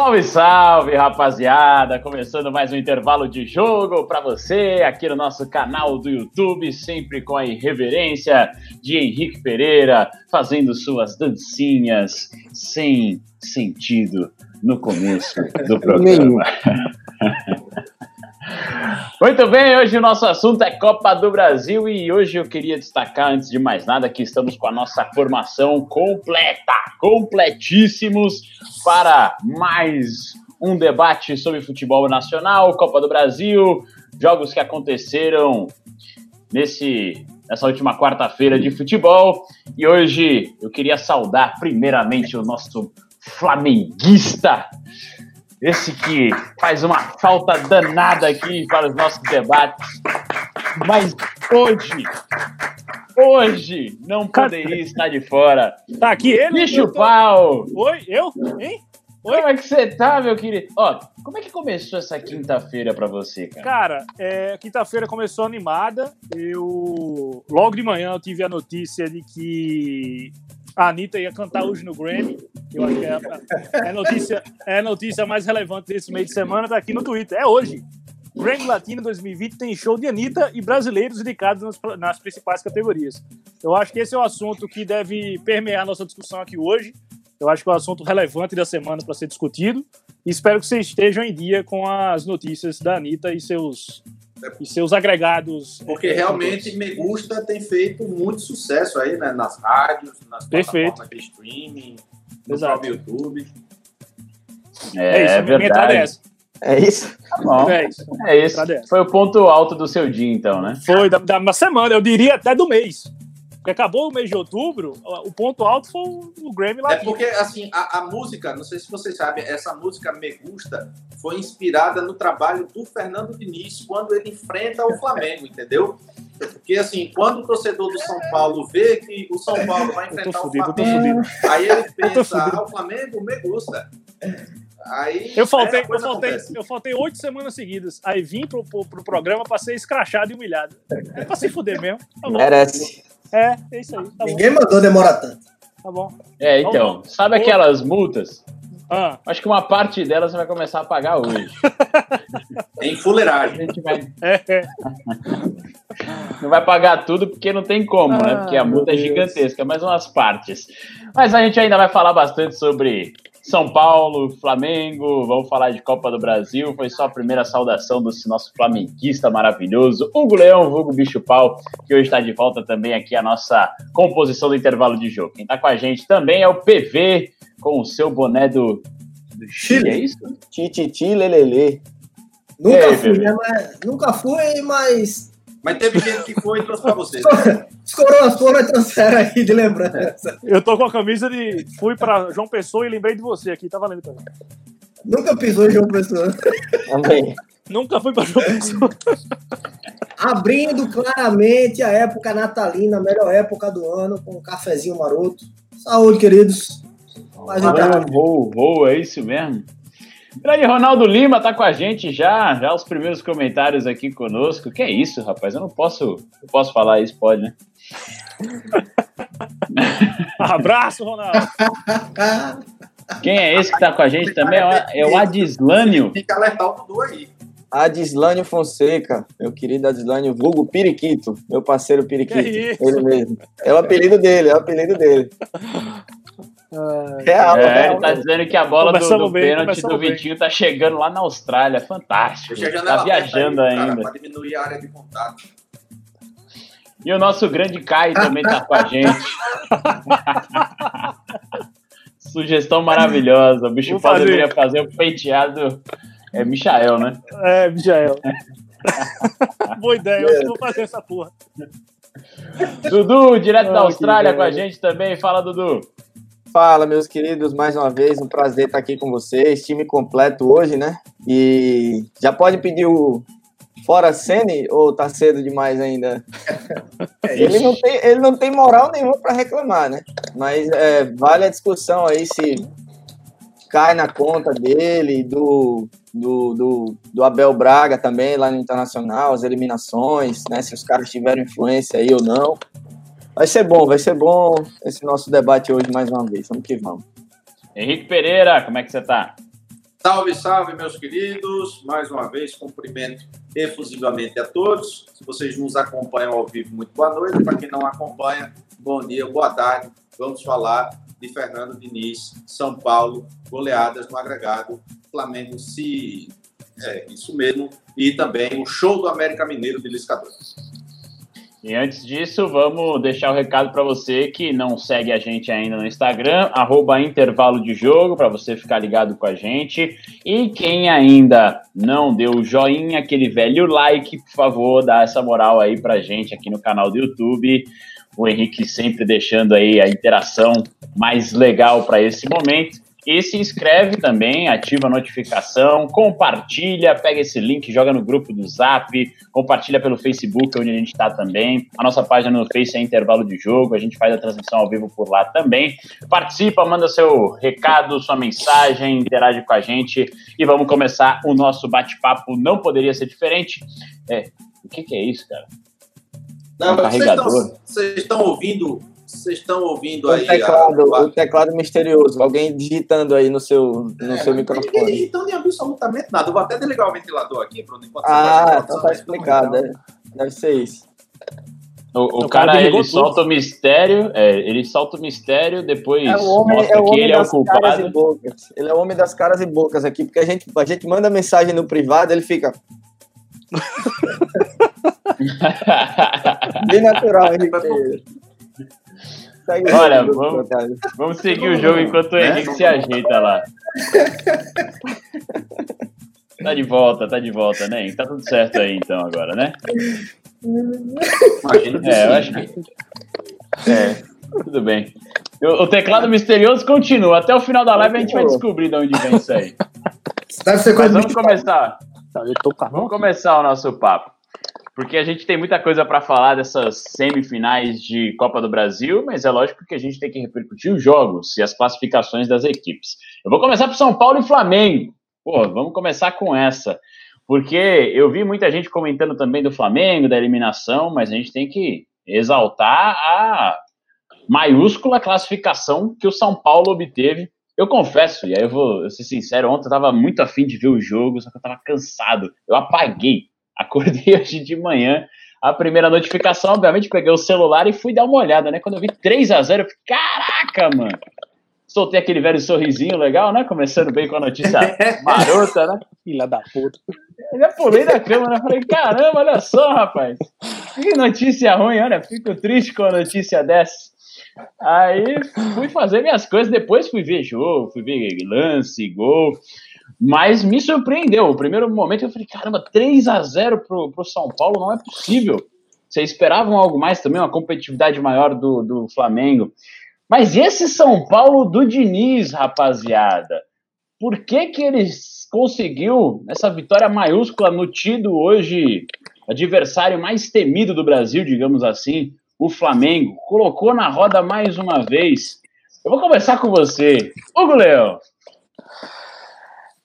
Salve, salve, rapaziada! Começando mais um intervalo de jogo para você aqui no nosso canal do YouTube, sempre com a irreverência de Henrique Pereira, fazendo suas dancinhas sem sentido no começo do programa. Muito bem, hoje o nosso assunto é Copa do Brasil e hoje eu queria destacar, antes de mais nada, que estamos com a nossa formação completa, completíssimos para mais um debate sobre futebol nacional, Copa do Brasil, jogos que aconteceram nesse nessa última quarta-feira de futebol. E hoje eu queria saudar primeiramente o nosso flamenguista esse que faz uma falta danada aqui para os nossos debates. Mas hoje, hoje, não poderia estar de fora. Tá aqui ele? Bicho tô... pau! Oi, eu? Hein? Oi? Como é que você tá, meu querido? Ó, como é que começou essa quinta-feira para você, cara? Cara, é, quinta-feira começou animada. Eu logo de manhã eu tive a notícia de que a Anitta ia cantar hoje no Grammy. Eu acho que é a, é notícia, é a notícia mais relevante desse meio de semana, tá aqui no Twitter. É hoje. Grammy Latino 2020 tem show de Anitta e brasileiros indicados nas, nas principais categorias. Eu acho que esse é o assunto que deve permear nossa discussão aqui hoje. Eu acho que é o assunto relevante da semana para ser discutido. E espero que vocês estejam em dia com as notícias da Anitta e seus e seus agregados. Porque é, realmente Me Gusta tem feito muito sucesso aí, né? Nas rádios, nas Perfeito. plataformas de streaming, no Exato. próprio YouTube. É, é isso, verdade. minha entrada é essa. É isso? Tá bom. É isso. É isso. Foi o ponto alto do seu dia, então, né? Foi, da, da uma semana, eu diria até do mês. Porque acabou o mês de outubro, o ponto alto foi o Grammy lá. É porque, assim, a, a, música, não sei se vocês sabem, essa música Me Gusta foi inspirada no trabalho do Fernando Diniz quando ele enfrenta o Flamengo, entendeu? Porque, assim, quando o torcedor do São Paulo vê que o São Paulo vai enfrentar fudido, o Flamengo, aí ele pensa, ah, o Flamengo me gusta. Aí, eu faltei, eu faltei, eu faltei oito semanas seguidas. Aí vim pro, pro, pro programa pra ser escrachado e humilhado. É pra se fuder mesmo. Tá Merece. É, é isso aí. Tá Ninguém bom. mandou demorar tanto. Tá bom. É, então, sabe aquelas multas? Ah. Acho que uma parte delas você vai começar a pagar hoje. em fuleiragem. A gente vai... É. não vai pagar tudo porque não tem como, ah, né? Porque a multa é gigantesca, mas umas partes. Mas a gente ainda vai falar bastante sobre são Paulo, Flamengo, vamos falar de Copa do Brasil. Foi só a primeira saudação do nosso flamenguista maravilhoso, Hugo Leão, Hugo Bicho Pau, que hoje está de volta também aqui a nossa composição do intervalo de jogo. Quem está com a gente também é o PV, com o seu boné do, do Chile, é isso? Tititi Lelele. Nunca aí, fui, né, mas, nunca fui, mas mas teve gente que foi e trouxe pra você. Os coroas foram e trouxeram aí de lembrança. Eu tô com a camisa de. Fui pra João Pessoa e lembrei de você aqui, tá valendo também. Nunca pisou em João Pessoa. Também. Nunca fui pra João Pessoa. Abrindo claramente a época natalina, a melhor época do ano, com um cafezinho maroto. Saúde, queridos. Mas ah, voo, voo, é isso mesmo? Grande Ronaldo Lima tá com a gente já, já os primeiros comentários aqui conosco. Que é isso, rapaz? Eu não posso, eu posso falar isso, pode, né? Abraço, Ronaldo. Quem é esse que tá com a gente também? É o Adislânio. Fica alertar o Dudu aí. Adislânio Fonseca, meu querido Adislânio, vulgo Periquito, meu parceiro Periquito, ele mesmo. É o apelido dele, é o apelido dele. Real, é, real, ele tá dizendo que a bola do, do bem, pênalti do Vitinho bem. tá chegando lá na Austrália. Fantástico. Tá viajando aí, ainda. Para diminuir a área de contato. E o nosso grande Caio também tá com a gente. Sugestão maravilhosa. O bicho fazer. deveria fazer o penteado. É Michael, né? É, Michael. Boa ideia, eu vou fazer essa porra. Dudu, direto da Austrália com a gente também. Fala, Dudu. Fala, meus queridos, mais uma vez, um prazer estar aqui com vocês. Time completo hoje, né? E já pode pedir o fora Sene ou tá cedo demais ainda? É ele, não tem, ele não tem moral nenhuma para reclamar, né? Mas é, vale a discussão aí se cai na conta dele, do, do, do, do, Abel Braga também, lá no Internacional, as eliminações, né? Se os caras tiveram influência aí ou não. Vai ser bom, vai ser bom esse nosso debate hoje mais uma vez. Vamos que vamos. Henrique Pereira, como é que você está? Salve, salve, meus queridos. Mais uma vez, cumprimento efusivamente a todos. Se vocês nos acompanham ao vivo, muito boa noite. Para quem não acompanha, bom dia, boa tarde. Vamos falar de Fernando Diniz, São Paulo, goleadas no agregado, Flamengo se. É, isso mesmo. E também o show do América Mineiro de Liscador. E antes disso, vamos deixar o recado para você que não segue a gente ainda no Instagram, arroba intervalo de jogo, para você ficar ligado com a gente. E quem ainda não deu o joinha, aquele velho like, por favor, dá essa moral aí pra gente aqui no canal do YouTube. O Henrique sempre deixando aí a interação mais legal para esse momento. E se inscreve também, ativa a notificação, compartilha, pega esse link, joga no grupo do Zap, compartilha pelo Facebook, onde a gente está também. A nossa página no Face é intervalo de jogo, a gente faz a transmissão ao vivo por lá também. Participa, manda seu recado, sua mensagem, interage com a gente e vamos começar o nosso bate-papo. Não poderia ser diferente. É, o que, que é isso, cara? Não, um carregador. Vocês estão ouvindo vocês estão ouvindo o aí? Teclado, a... O teclado misterioso. Alguém digitando aí no seu, no é, seu microfone. Ninguém digitando em absolutamente nada. Eu vou até desligar o ventilador aqui, Bruno. Enquanto ah, então tá explicado. É. Deve ser isso. O, o cara, cara ele solta o mistério, é, ele solta o mistério, depois é o homem, mostra é o que ele é o culpado. Ele é o homem das caras e bocas aqui, porque a gente, a gente manda mensagem no privado, ele fica. Bem natural, Henrique. Olha, vamos, vamos seguir o jogo enquanto o Henrique se ajeita lá. Tá de volta, tá de volta, né? Tá tudo certo aí então agora, né? É, eu acho que. É, tudo bem. O, teclado misterioso continua. Até o final da live a gente vai descobrir de onde vem isso aí. Mas vamos começar. Vamos começar o nosso papo porque a gente tem muita coisa para falar dessas semifinais de Copa do Brasil, mas é lógico que a gente tem que repercutir os jogos e as classificações das equipes. Eu vou começar por São Paulo e Flamengo. Pô, vamos começar com essa, porque eu vi muita gente comentando também do Flamengo, da eliminação, mas a gente tem que exaltar a maiúscula classificação que o São Paulo obteve. Eu confesso, e aí eu vou ser sincero, ontem eu estava muito afim de ver o jogo, só que eu estava cansado. Eu apaguei Acordei hoje de manhã, a primeira notificação, obviamente, peguei o celular e fui dar uma olhada, né? Quando eu vi 3 a 0 eu falei, caraca, mano! Soltei aquele velho sorrisinho legal, né? Começando bem com a notícia marota, né? Filha da puta. Eu já pulei da cama, né? Falei, caramba, olha só, rapaz. Que notícia ruim, olha, fico triste com a notícia dessa. Aí fui fazer minhas coisas, depois fui ver jogo, fui ver lance, gol. Mas me surpreendeu. O primeiro momento eu falei, caramba, 3 a 0 pro, pro São Paulo não é possível. Vocês esperavam algo mais também, uma competitividade maior do, do Flamengo. Mas esse São Paulo do Diniz, rapaziada, por que que eles conseguiu essa vitória maiúscula no tido hoje adversário mais temido do Brasil, digamos assim, o Flamengo? Colocou na roda mais uma vez. Eu vou começar com você, Hugo Leão.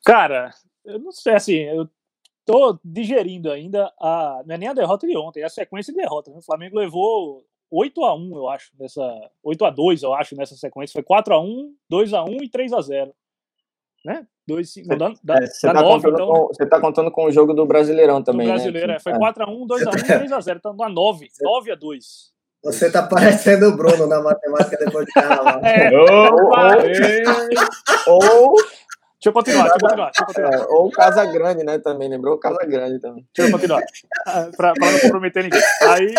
Cara, eu não sei, assim, eu tô digerindo ainda a. Não é nem a derrota de ontem, é a sequência de derrotas. Né? O Flamengo levou 8 a 1 eu acho, nessa. 8 a 2 eu acho, nessa sequência. Foi 4 a 1 2 a 1 e 3 a 0 Né? Dois, você, dá, dá, é, você, tá 9, então, com, você tá contando com o jogo do Brasileirão também, do né? Brasileiro, né? É, foi 4x1, 2x1 e 3x0. Então dá 9. 9x2. Você tá parecendo o Bruno na matemática depois de carnaval. É. Opa! ou, Deixa eu continuar, deixa eu continuar. Deixa eu continuar. É, ou Casa Grande, né? Também, lembrou Casa Grande também. Deixa eu continuar. Ah, pra, pra não comprometer ninguém. Aí.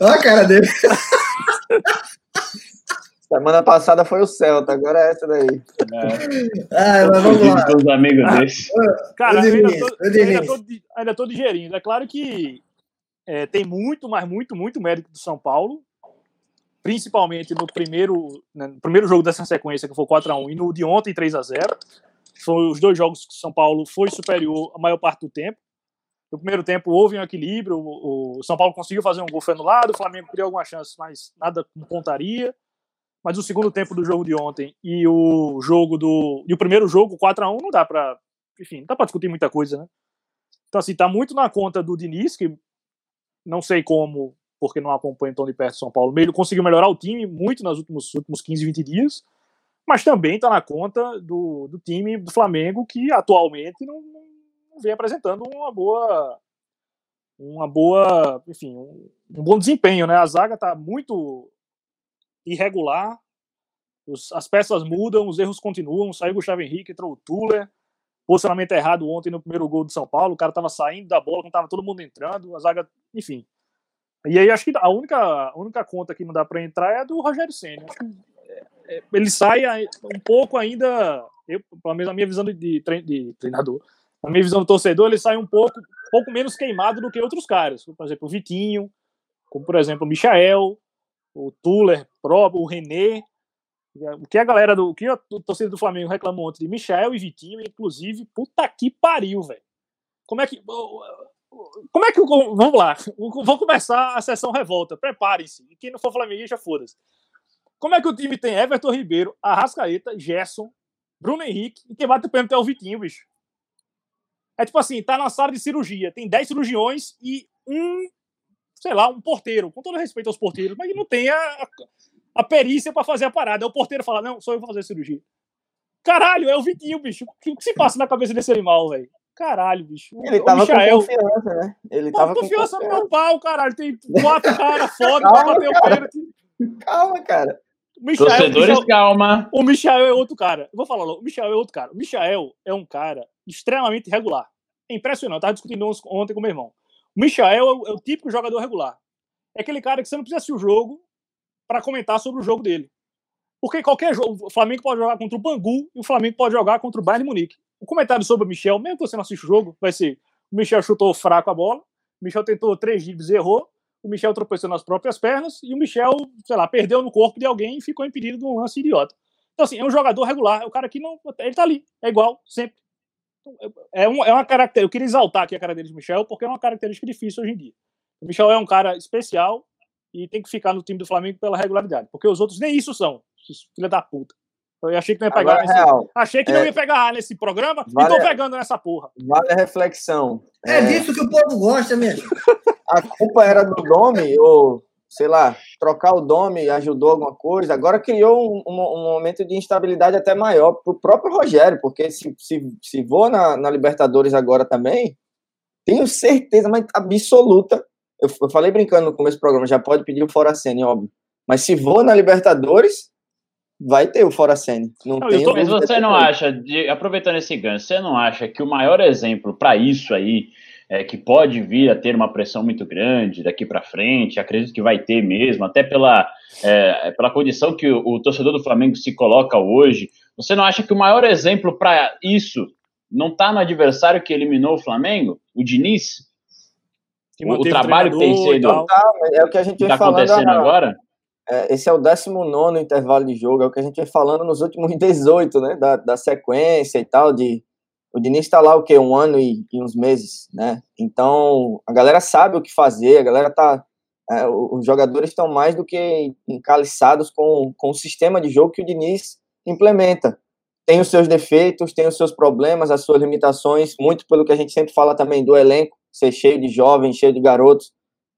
Olha a cara dele. Semana passada foi o Celta, agora é essa daí. É. Ah, mas vamos lá. Os amigos ah, desses. Cara, ainda tô, ainda, tô, ainda tô digerindo. É claro que é, tem muito, mas muito, muito mérito do São Paulo. principalmente no primeiro, né, no primeiro jogo dessa sequência, que foi 4x1, e no de ontem, 3x0. Foram os dois jogos que o São Paulo foi superior a maior parte do tempo. No primeiro tempo houve um equilíbrio, o, São Paulo conseguiu fazer um gol foi anulado, o Flamengo criou algumas chances, mas nada pontaria. Mas o segundo tempo do jogo de ontem e o jogo do e o primeiro jogo 4 a 1 não dá para, enfim, não dá para discutir muita coisa, né? Então assim, tá muito na conta do Diniz que não sei como, porque não acompanha tão de perto o São Paulo. Ele conseguiu melhorar o time muito nos últimos, últimos 15, 20 dias, mas também está na conta do, do time do Flamengo, que atualmente não, não vem apresentando uma boa. Uma boa. Enfim, um, um bom desempenho, né? A zaga está muito irregular, os, as peças mudam, os erros continuam. Saiu Gustavo Henrique, entrou o Tuller. Posicionamento errado ontem no primeiro gol do São Paulo. O cara estava saindo da bola, não estava todo mundo entrando. A zaga, enfim, e aí acho que a única, a única conta que não dá para entrar é a do Rogério Senna. Acho que ele sai um pouco ainda, eu, pelo menos a minha visão de, de, treinador, a minha visão do torcedor, ele sai um pouco, pouco menos queimado do que outros caras. Por exemplo, o Vitinho, como por exemplo o Michael, o Tuller, o René. O que a galera do. O que a torcida do Flamengo reclamou ontem de Michael e Vitinho, inclusive, puta que pariu, velho. Como é que. Como é que. Vamos lá. Vou começar a sessão revolta. Preparem-se. Quem não for flamenguista, foda-se. Como é que o time tem Everton Ribeiro, Arrascaeta, Gerson, Bruno Henrique e quem bate o pênalti é o Vitinho, bicho? É tipo assim, tá na sala de cirurgia, tem 10 cirurgiões e um, sei lá, um porteiro. Com todo respeito aos porteiros, mas não tem a, a perícia para fazer a parada. É o porteiro fala, não, sou eu vou fazer a cirurgia. Caralho, é o Vitinho, bicho. O que, se passa na cabeça desse animal, velho? Caralho, bicho. Ele tava Michael... com confiança, né? Ele tava com confiança no meu pau, caralho. Tem quatro caras foda pra bater o pênalti. Calma, cara. O Michael, Torcedores, Michael, calma. O Michael é outro cara. Eu vou falar logo. O Michael é outro cara. O Michael é um cara extremamente regular. É impressionante. Eu tava discutindo ontem com meu irmão. O Michael é o, é o típico jogador regular. É aquele cara que você não precisa assistir o jogo para comentar sobre o jogo dele. Porque qualquer jogo, o Flamengo pode jogar contra o Bangu e o Flamengo pode jogar contra o Bayern Munique. O comentário sobre o Michel, mesmo que você não assista o jogo, vai ser: o Michel chutou fraco a bola, o Michel tentou três dribles e errou, o Michel tropeçou nas próprias pernas e o Michel, sei lá, perdeu no corpo de alguém e ficou impedido de um lance idiota. Então, assim, é um jogador regular, é o cara que não. Ele tá ali, é igual, sempre. É, um, é uma característica. Eu queria exaltar aqui a característica do Michel, porque é uma característica difícil hoje em dia. O Michel é um cara especial e tem que ficar no time do Flamengo pela regularidade, porque os outros nem isso são, filha da puta. Eu achei que não ia pegar. Agora, nesse... real, achei que é... não ia pegar nesse programa vale... e tô pegando nessa porra. Vale a reflexão. É, é disso que o povo gosta mesmo. A culpa era do nome, ou sei lá, trocar o nome ajudou alguma coisa. Agora criou um, um, um momento de instabilidade até maior para o próprio Rogério, porque se, se, se vou na, na Libertadores agora também, tenho certeza, mas absoluta. Eu, eu falei brincando no começo do programa, já pode pedir o Fora Cena, óbvio. Mas se vou na Libertadores, vai ter o Fora Sene. Não, não tô, mas você não acha, de, aproveitando esse gancho, você não acha que o maior exemplo para isso aí, é, que pode vir a ter uma pressão muito grande daqui para frente, acredito que vai ter mesmo, até pela, é, pela condição que o, o, torcedor do Flamengo se coloca hoje, você não acha que o maior exemplo para isso não está no adversário que eliminou o Flamengo, o Diniz? O, o, trabalho que tem sido. Tá, é o que a gente está acontecendo agora? É, esse é o 19 intervalo de jogo, é o que a gente vem falando nos últimos 18, né? Da, da sequência e tal. De, o Diniz está lá o quê? Um ano e, e, uns meses, né? Então, a galera sabe o que fazer, a galera tá. É, os jogadores estão mais do que encaliçados com, com o sistema de jogo que o Diniz implementa. Tem os seus defeitos, tem os seus problemas, as suas limitações, muito pelo que a gente sempre fala também do elenco, ser cheio de jovens, cheio de garotos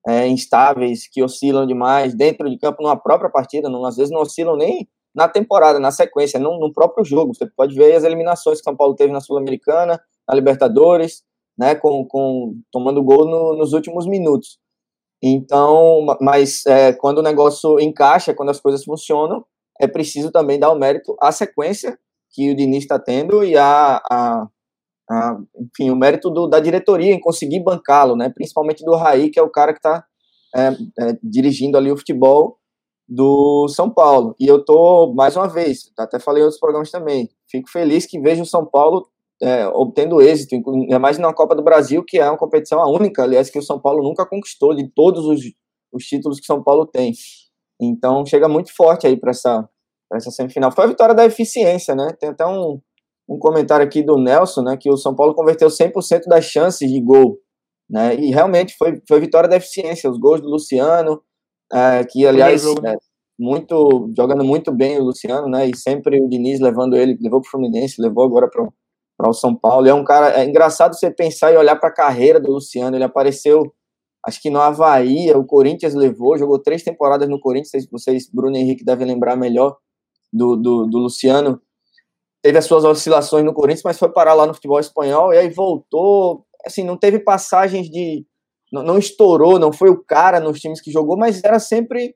é, instáveis, que oscilam demais dentro de campo numa própria partida, não, às vezes não oscilam nem na temporada, na sequência, no, no próprio jogo. Você pode ver as eliminações que São Paulo teve na Sul-Americana, na Libertadores, né, com, com tomando gol no, nos últimos minutos. Então, mas é, quando o negócio encaixa, quando as coisas funcionam, é preciso também dar o mérito à sequência que o Diniz está tendo e a, a, a, enfim, o mérito do, da diretoria em conseguir bancá-lo, né? Principalmente do Raí, que é o cara que está é, é, dirigindo ali o futebol do São Paulo. E eu tô mais uma vez, até falei em outros programas também. Fico feliz que vejo o São Paulo é, obtendo êxito, ainda mais na Copa do Brasil, que é uma competição a única, aliás, que o São Paulo nunca conquistou de todos os, os títulos que o São Paulo tem. Então chega muito forte aí para essa, essa semifinal. Foi a vitória da eficiência, né? Tem até um, um comentário aqui do Nelson, né? Que o São Paulo converteu 100% das chances de gol, né? E realmente foi, foi vitória da eficiência. Os gols do Luciano, é, que aliás, né, muito jogando muito bem o Luciano, né? E sempre o Diniz levando ele, levou para o Fluminense, levou agora para o São Paulo. É um cara, é engraçado você pensar e olhar para a carreira do Luciano. Ele apareceu acho que no Havaí, o Corinthians levou, jogou três temporadas no Corinthians, vocês, Bruno Henrique, devem lembrar melhor do, do, do, Luciano. Teve as suas oscilações no Corinthians, mas foi parar lá no futebol espanhol e aí voltou. Assim, não teve passagens de. Não, não estourou, não foi o cara nos times que jogou, mas era sempre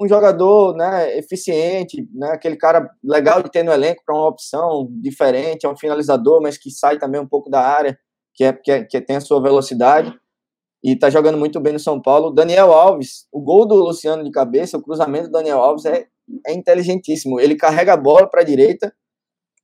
um jogador né, eficiente, né, aquele cara legal de ter no elenco para uma opção diferente, é um finalizador, mas que sai também um pouco da área, que, é, que, é, que tem a sua velocidade e tá jogando muito bem no São Paulo. Daniel Alves, o gol do Luciano de cabeça, o cruzamento do Daniel Alves é, é inteligentíssimo. Ele carrega a bola para a direita,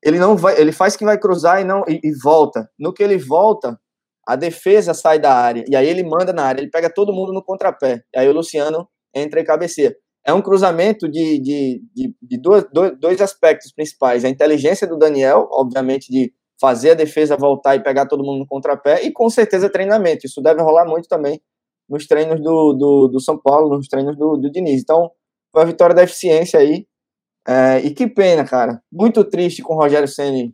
ele não vai, ele faz que vai cruzar e não e, e, volta. No que ele volta, a defesa sai da área e aí ele manda na área, ele pega todo mundo no contrapé. E aí o Luciano entra e cabeceia. É um cruzamento de, de, de, de dois, dois aspectos principais: a inteligência do Daniel, obviamente de fazer a defesa voltar e pegar todo mundo no contrapé, e com certeza treinamento. Isso deve rolar muito também nos treinos do, do, do São Paulo, nos treinos do, do Diniz. Então, foi a vitória da eficiência aí. É, e que pena, cara. Muito triste com o Rogério Senni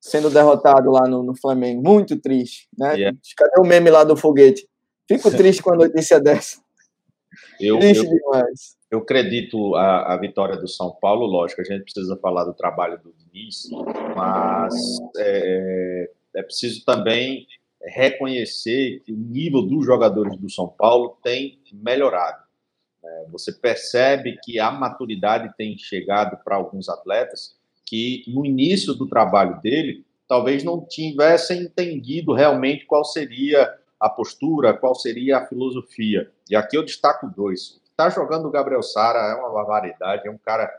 sendo derrotado lá no, no Flamengo. Muito triste. Né? Yeah. Cadê o meme lá do foguete? Fico triste com a notícia dessa. Eu, triste eu, demais. Eu acredito a, a vitória do São Paulo, lógico, a gente precisa falar do trabalho do Diniz, mas é, é preciso também reconhecer que o nível dos jogadores do São Paulo tem melhorado. É, você percebe que a maturidade tem chegado para alguns atletas que no início do trabalho dele talvez não tivessem entendido realmente qual seria a postura, qual seria a filosofia. E aqui eu destaco dois. Tá jogando o Gabriel Sara é uma barbaridade, é um cara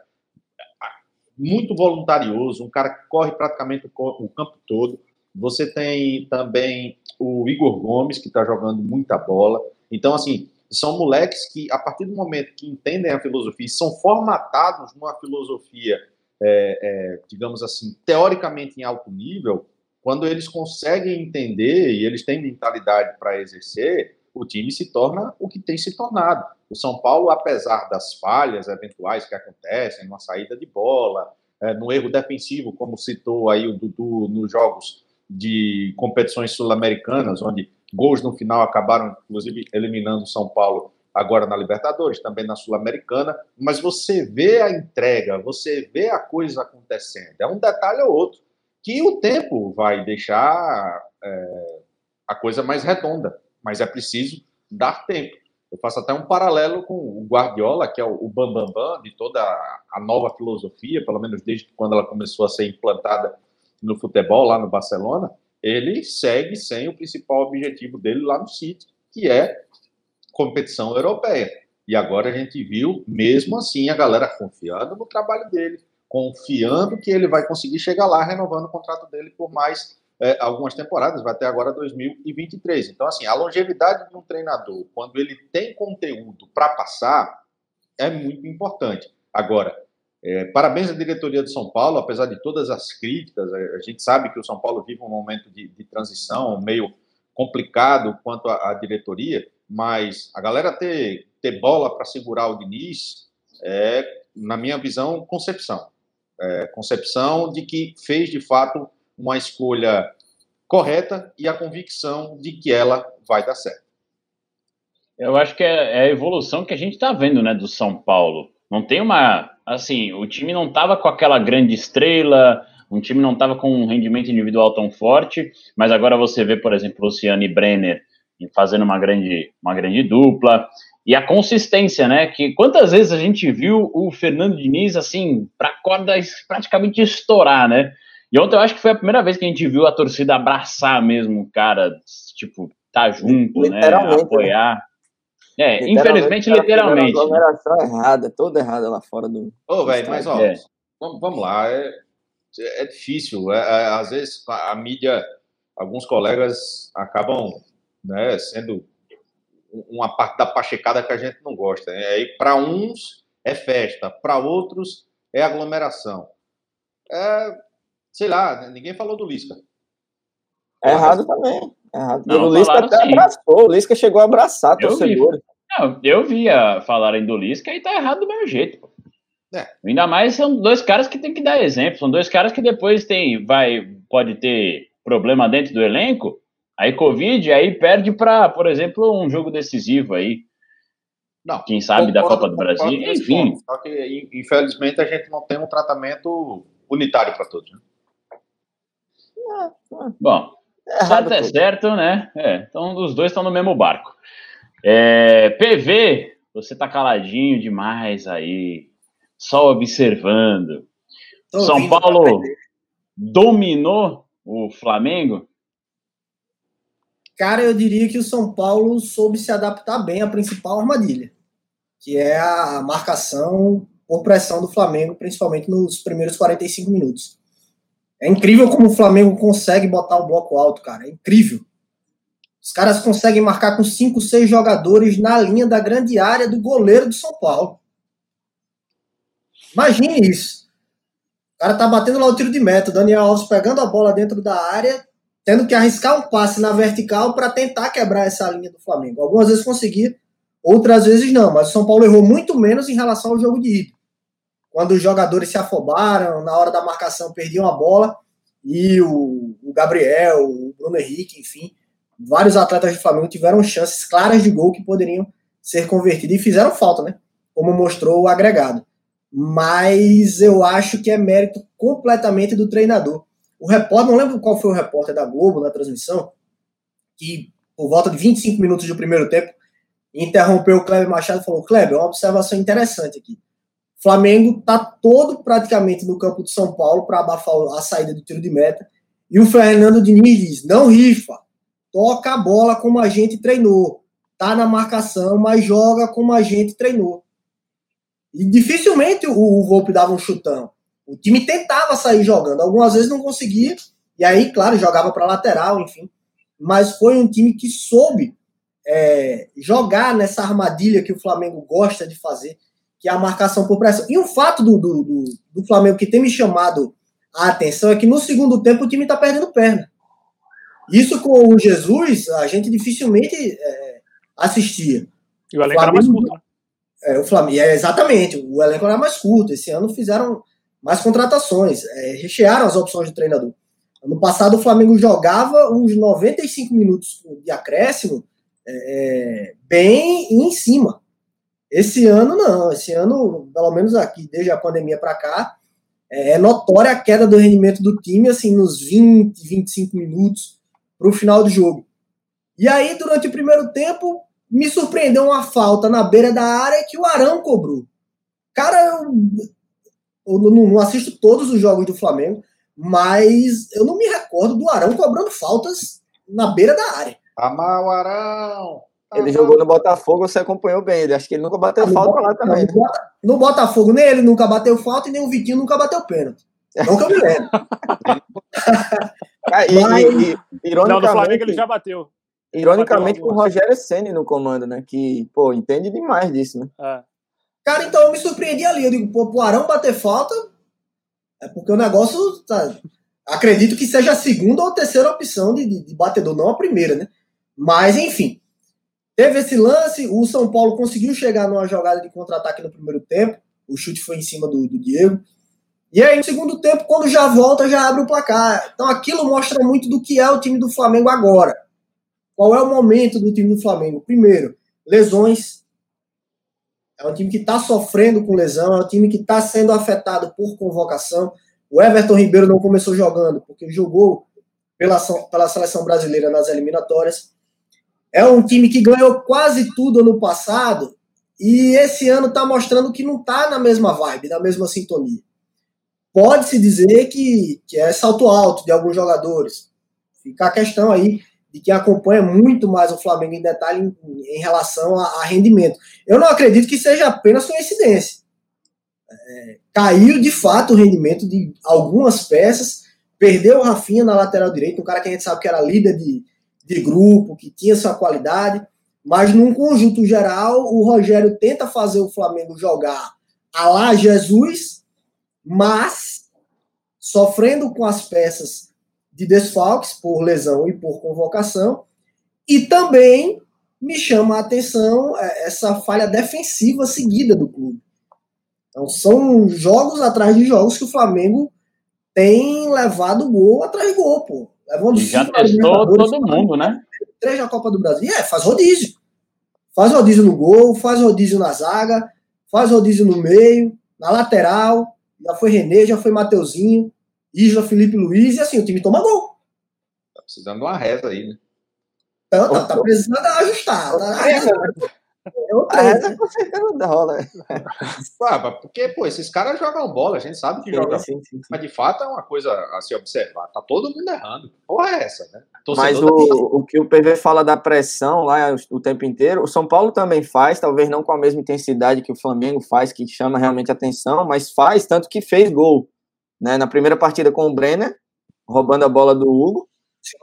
muito voluntarioso, um cara que corre praticamente o campo todo. Você tem também o Igor Gomes, que está jogando muita bola. Então, assim, são moleques que, a partir do momento que entendem a filosofia são formatados numa filosofia, é, é, digamos assim, teoricamente em alto nível, quando eles conseguem entender e eles têm mentalidade para exercer, o time se torna o que tem se tornado. O São Paulo, apesar das falhas eventuais que acontecem, numa saída de bola, é, no erro defensivo, como citou aí o Dudu nos jogos de competições sul-americanas, onde gols no final acabaram, inclusive, eliminando o São Paulo agora na Libertadores, também na Sul-Americana, mas você vê a entrega, você vê a coisa acontecendo. É um detalhe ou outro que o tempo vai deixar é, a coisa mais redonda, mas é preciso dar tempo. Eu faço até um paralelo com o Guardiola, que é o bambambam bam, bam de toda a nova filosofia, pelo menos desde quando ela começou a ser implantada no futebol lá no Barcelona. Ele segue sem o principal objetivo dele lá no City, que é competição europeia. E agora a gente viu, mesmo assim, a galera confiando no trabalho dele, confiando que ele vai conseguir chegar lá renovando o contrato dele por mais é, algumas temporadas, vai até agora 2023. Então, assim, a longevidade de um treinador, quando ele tem conteúdo para passar, é muito importante. Agora, é, parabéns à diretoria de São Paulo, apesar de todas as críticas, a gente sabe que o São Paulo vive um momento de, de transição meio complicado quanto à, à, diretoria, mas a galera ter, ter bola para segurar o Diniz é, na minha visão, concepção. É, concepção de que fez de fato uma escolha correta e a convicção de que ela vai dar certo. Eu acho que é, é a evolução que a gente está vendo, né, do São Paulo. Não tem uma, assim, o time não estava com aquela grande estrela, um time não estava com um rendimento individual tão forte, mas agora você vê, por exemplo, Luciano e Brenner fazendo uma grande, uma grande dupla e a consistência, né? Que quantas vezes a gente viu o Fernando Diniz assim para a corda praticamente estourar, né? E ontem eu acho que foi a primeira vez que a gente viu a torcida abraçar mesmo o cara, tipo, tá junto, né? Apoiar. É, literalmente, infelizmente, literalmente. Uma aglomeração errada, toda errada lá fora do. Ô, velho, mas ó, é. vamos, vamos, lá. É, é difícil. É, é, às vezes a, a, mídia, alguns colegas acabam né, sendo uma parte da pachecada que a gente não gosta. Né? Para uns, é festa, para outros é aglomeração. É, sei lá, ninguém falou do Lisca. É errado também. É errado. Não, o Lisca até assim. abraçou, o Lisca chegou a abraçar eu torcedores. Vi. Não, eu via falarem do Lisca e tá errado do meu jeito. Pô. É. Ainda mais são dois caras que tem que dar exemplo, são dois caras que depois tem, vai, pode ter problema dentro do elenco, aí Covid, aí perde para, por exemplo, um jogo decisivo aí. Não, Quem sabe da Copa do Brasil, enfim. Só que, infelizmente, a gente não tem um tratamento unitário para todos. Né? Bom, é certo é certo, né? É, então os dois estão no mesmo barco. É, PV, você tá caladinho demais aí só observando. Tô São Paulo dominou o Flamengo? Cara, eu diria que o São Paulo soube se adaptar bem à principal armadilha, que é a marcação por pressão do Flamengo, principalmente nos primeiros 45 minutos. É incrível como o Flamengo consegue botar o bloco alto, cara. É incrível. Os caras conseguem marcar com 5, 6 jogadores na linha da grande área do goleiro do São Paulo. Imagine isso. O cara tá batendo lá o tiro de meta, Daniel Alves pegando a bola dentro da área, tendo que arriscar um passe na vertical para tentar quebrar essa linha do Flamengo. Algumas vezes conseguir, outras vezes não, mas o São Paulo errou muito menos em relação ao jogo de ida. Quando os jogadores se afobaram, na hora da marcação perdiam a bola, e o, o Gabriel, o Bruno Henrique, enfim, vários atletas do Flamengo tiveram chances claras de gol que poderiam ser convertidas e fizeram falta, né? Como mostrou o agregado mas eu acho que é mérito completamente do treinador. O repórter, não lembro qual foi o repórter da Globo na transmissão, que por volta de 25 minutos do primeiro tempo, interrompeu o Kleber Machado e falou: Kleber, uma observação interessante aqui. O Flamengo está todo praticamente no campo de São Paulo para abafar a saída do tiro de meta. E o Fernando Diniz diz: não rifa, toca a bola como a gente treinou. Tá na marcação, mas joga como a gente treinou. E dificilmente o, o Volpe dava um chutão. O time tentava sair jogando, algumas vezes não conseguia, e aí, claro, jogava para lateral, enfim. Mas foi um time que soube é, jogar nessa armadilha que o Flamengo gosta de fazer, que é a marcação por pressão. E o fato do, do, do, do Flamengo que tem me chamado a atenção é que no segundo tempo o time está perdendo perna. Isso com o Jesus, a gente dificilmente é, assistia. E o elenco era mais curto. Né? É, o Flamengo, é, exatamente, o elenco era mais curto. Esse ano fizeram mais contratações, é, rechearam as opções de treinador. Ano passado o Flamengo jogava uns 95 minutos de acréscimo é, é, bem em cima. Esse ano não, esse ano, pelo menos aqui, desde a pandemia para cá, é, é notória a queda do rendimento do time, assim, nos 20, 25 minutos para o final do jogo. E aí, durante o primeiro tempo, me surpreendeu uma falta na beira da área que o Arão cobrou. Cara, eu não, não, assisto todos os jogos do Flamengo, mas eu não me recordo do Arão cobrando faltas na beira da área. Amar o Arão! Ele jogou no Botafogo, você acompanhou bem ele. Acho que ele nunca bateu no falta lá também. No, no Botafogo, nem ele nunca bateu falta e nem o Vitinho nunca bateu pênalti. Que eu me lembro. ah, e, Mas... e, e, ironicamente, não, no Flamengo ele já bateu. Ironicamente, com o Rogério Senni no comando, né? Que, pô, entende demais disso, né? É. Cara, então eu me surpreendi ali. Eu digo, pô, pro Arão bater falta, é porque o negócio tá. Acredito que seja a segunda ou a terceira opção de, de, de batedor, não a primeira, né? Mas, enfim. Teve esse lance, o São Paulo conseguiu chegar numa jogada de contra-ataque no primeiro tempo. O chute foi em cima do, do Diego. E aí, no segundo tempo, quando já volta, já abre o placar. Então aquilo mostra muito do que é o time do Flamengo agora. Qual é o momento do time do Flamengo? Primeiro, lesões. É um time que está sofrendo com lesão, é um time que está sendo afetado por convocação. O Everton Ribeiro não começou jogando, porque jogou pela, pela seleção brasileira nas eliminatórias. É um time que ganhou quase tudo ano passado e esse ano está mostrando que não está na mesma vibe, na mesma sintonia. Pode-se dizer que, que é salto alto de alguns jogadores. Fica a questão aí de quem acompanha muito mais o Flamengo em detalhe em, em relação a, a, rendimento. Eu não acredito que seja apenas coincidência. É, caiu de fato o rendimento de algumas peças, perdeu o Rafinha na lateral direita, um cara que a gente sabe que era líder de, de grupo, que tinha sua qualidade, mas num conjunto geral, o Rogério tenta fazer o Flamengo jogar a lá Jesus, mas sofrendo com as peças de desfalques por lesão e por convocação, e também me chama a atenção é, essa falha defensiva seguida do clube. Então, são jogos atrás de jogos que o Flamengo tem levado gol atrás de gol, pô. Levando já testou todo mundo, né? Três na Copa do Brasil. É, faz rodízio. Faz rodízio no gol, faz rodízio na zaga, faz rodízio no meio, na lateral. Já foi René, já foi Mateuzinho, Isla, Felipe Luiz, e assim, o time toma gol. Tá precisando de uma reza aí, né? Então, tá, tá precisando ajustar. Tá? A reza com certeza não rola. Ah, porque, pô, esses caras jogam bola, a gente sabe que jogam. Sim, sim, sim. Mas de fato é uma coisa a se observar. Tá todo mundo errando. Porra, é essa, né? Torcedor Mas o, o que o PV fala da pressão lá o tempo inteiro, o São Paulo também faz, talvez não com a mesma intensidade que o Flamengo faz, que chama realmente atenção, mas faz, tanto que fez gol. Né? Na primeira partida com o Brenner, roubando a bola do Hugo,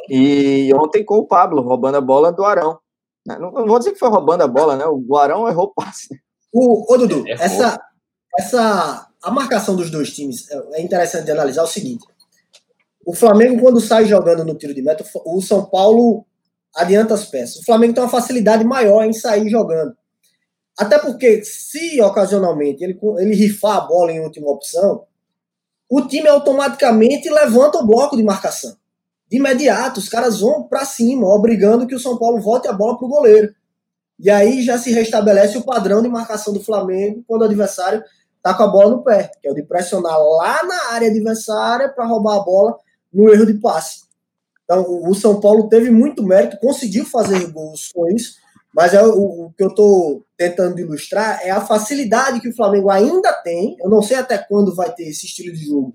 e ontem com o Pablo, roubando a bola do Arão. Né? Não, não, vou dizer que foi roubando a bola, né? O Arão errou o passe. O, ô, Dudu, essa, essa, a marcação dos dois times é, é interessante de analisar o seguinte. O Flamengo, quando sai jogando no tiro de meta, o São Paulo adianta as peças. O Flamengo tem uma facilidade maior em sair jogando. Até porque, se ocasionalmente ele, ele rifar a bola em última opção, o time automaticamente levanta o bloco de marcação de imediato, os caras vão para cima, obrigando que o São Paulo volte a bola para o goleiro. E aí já se restabelece o padrão de marcação do Flamengo quando o adversário tá com a bola no pé, que é o de pressionar lá na área adversária para roubar a bola no erro de passe. Então, o São Paulo teve muito mérito, conseguiu fazer gols com isso, mas é o, o que eu estou tentando ilustrar é a facilidade que o Flamengo ainda tem. Eu não sei até quando vai ter esse estilo de jogo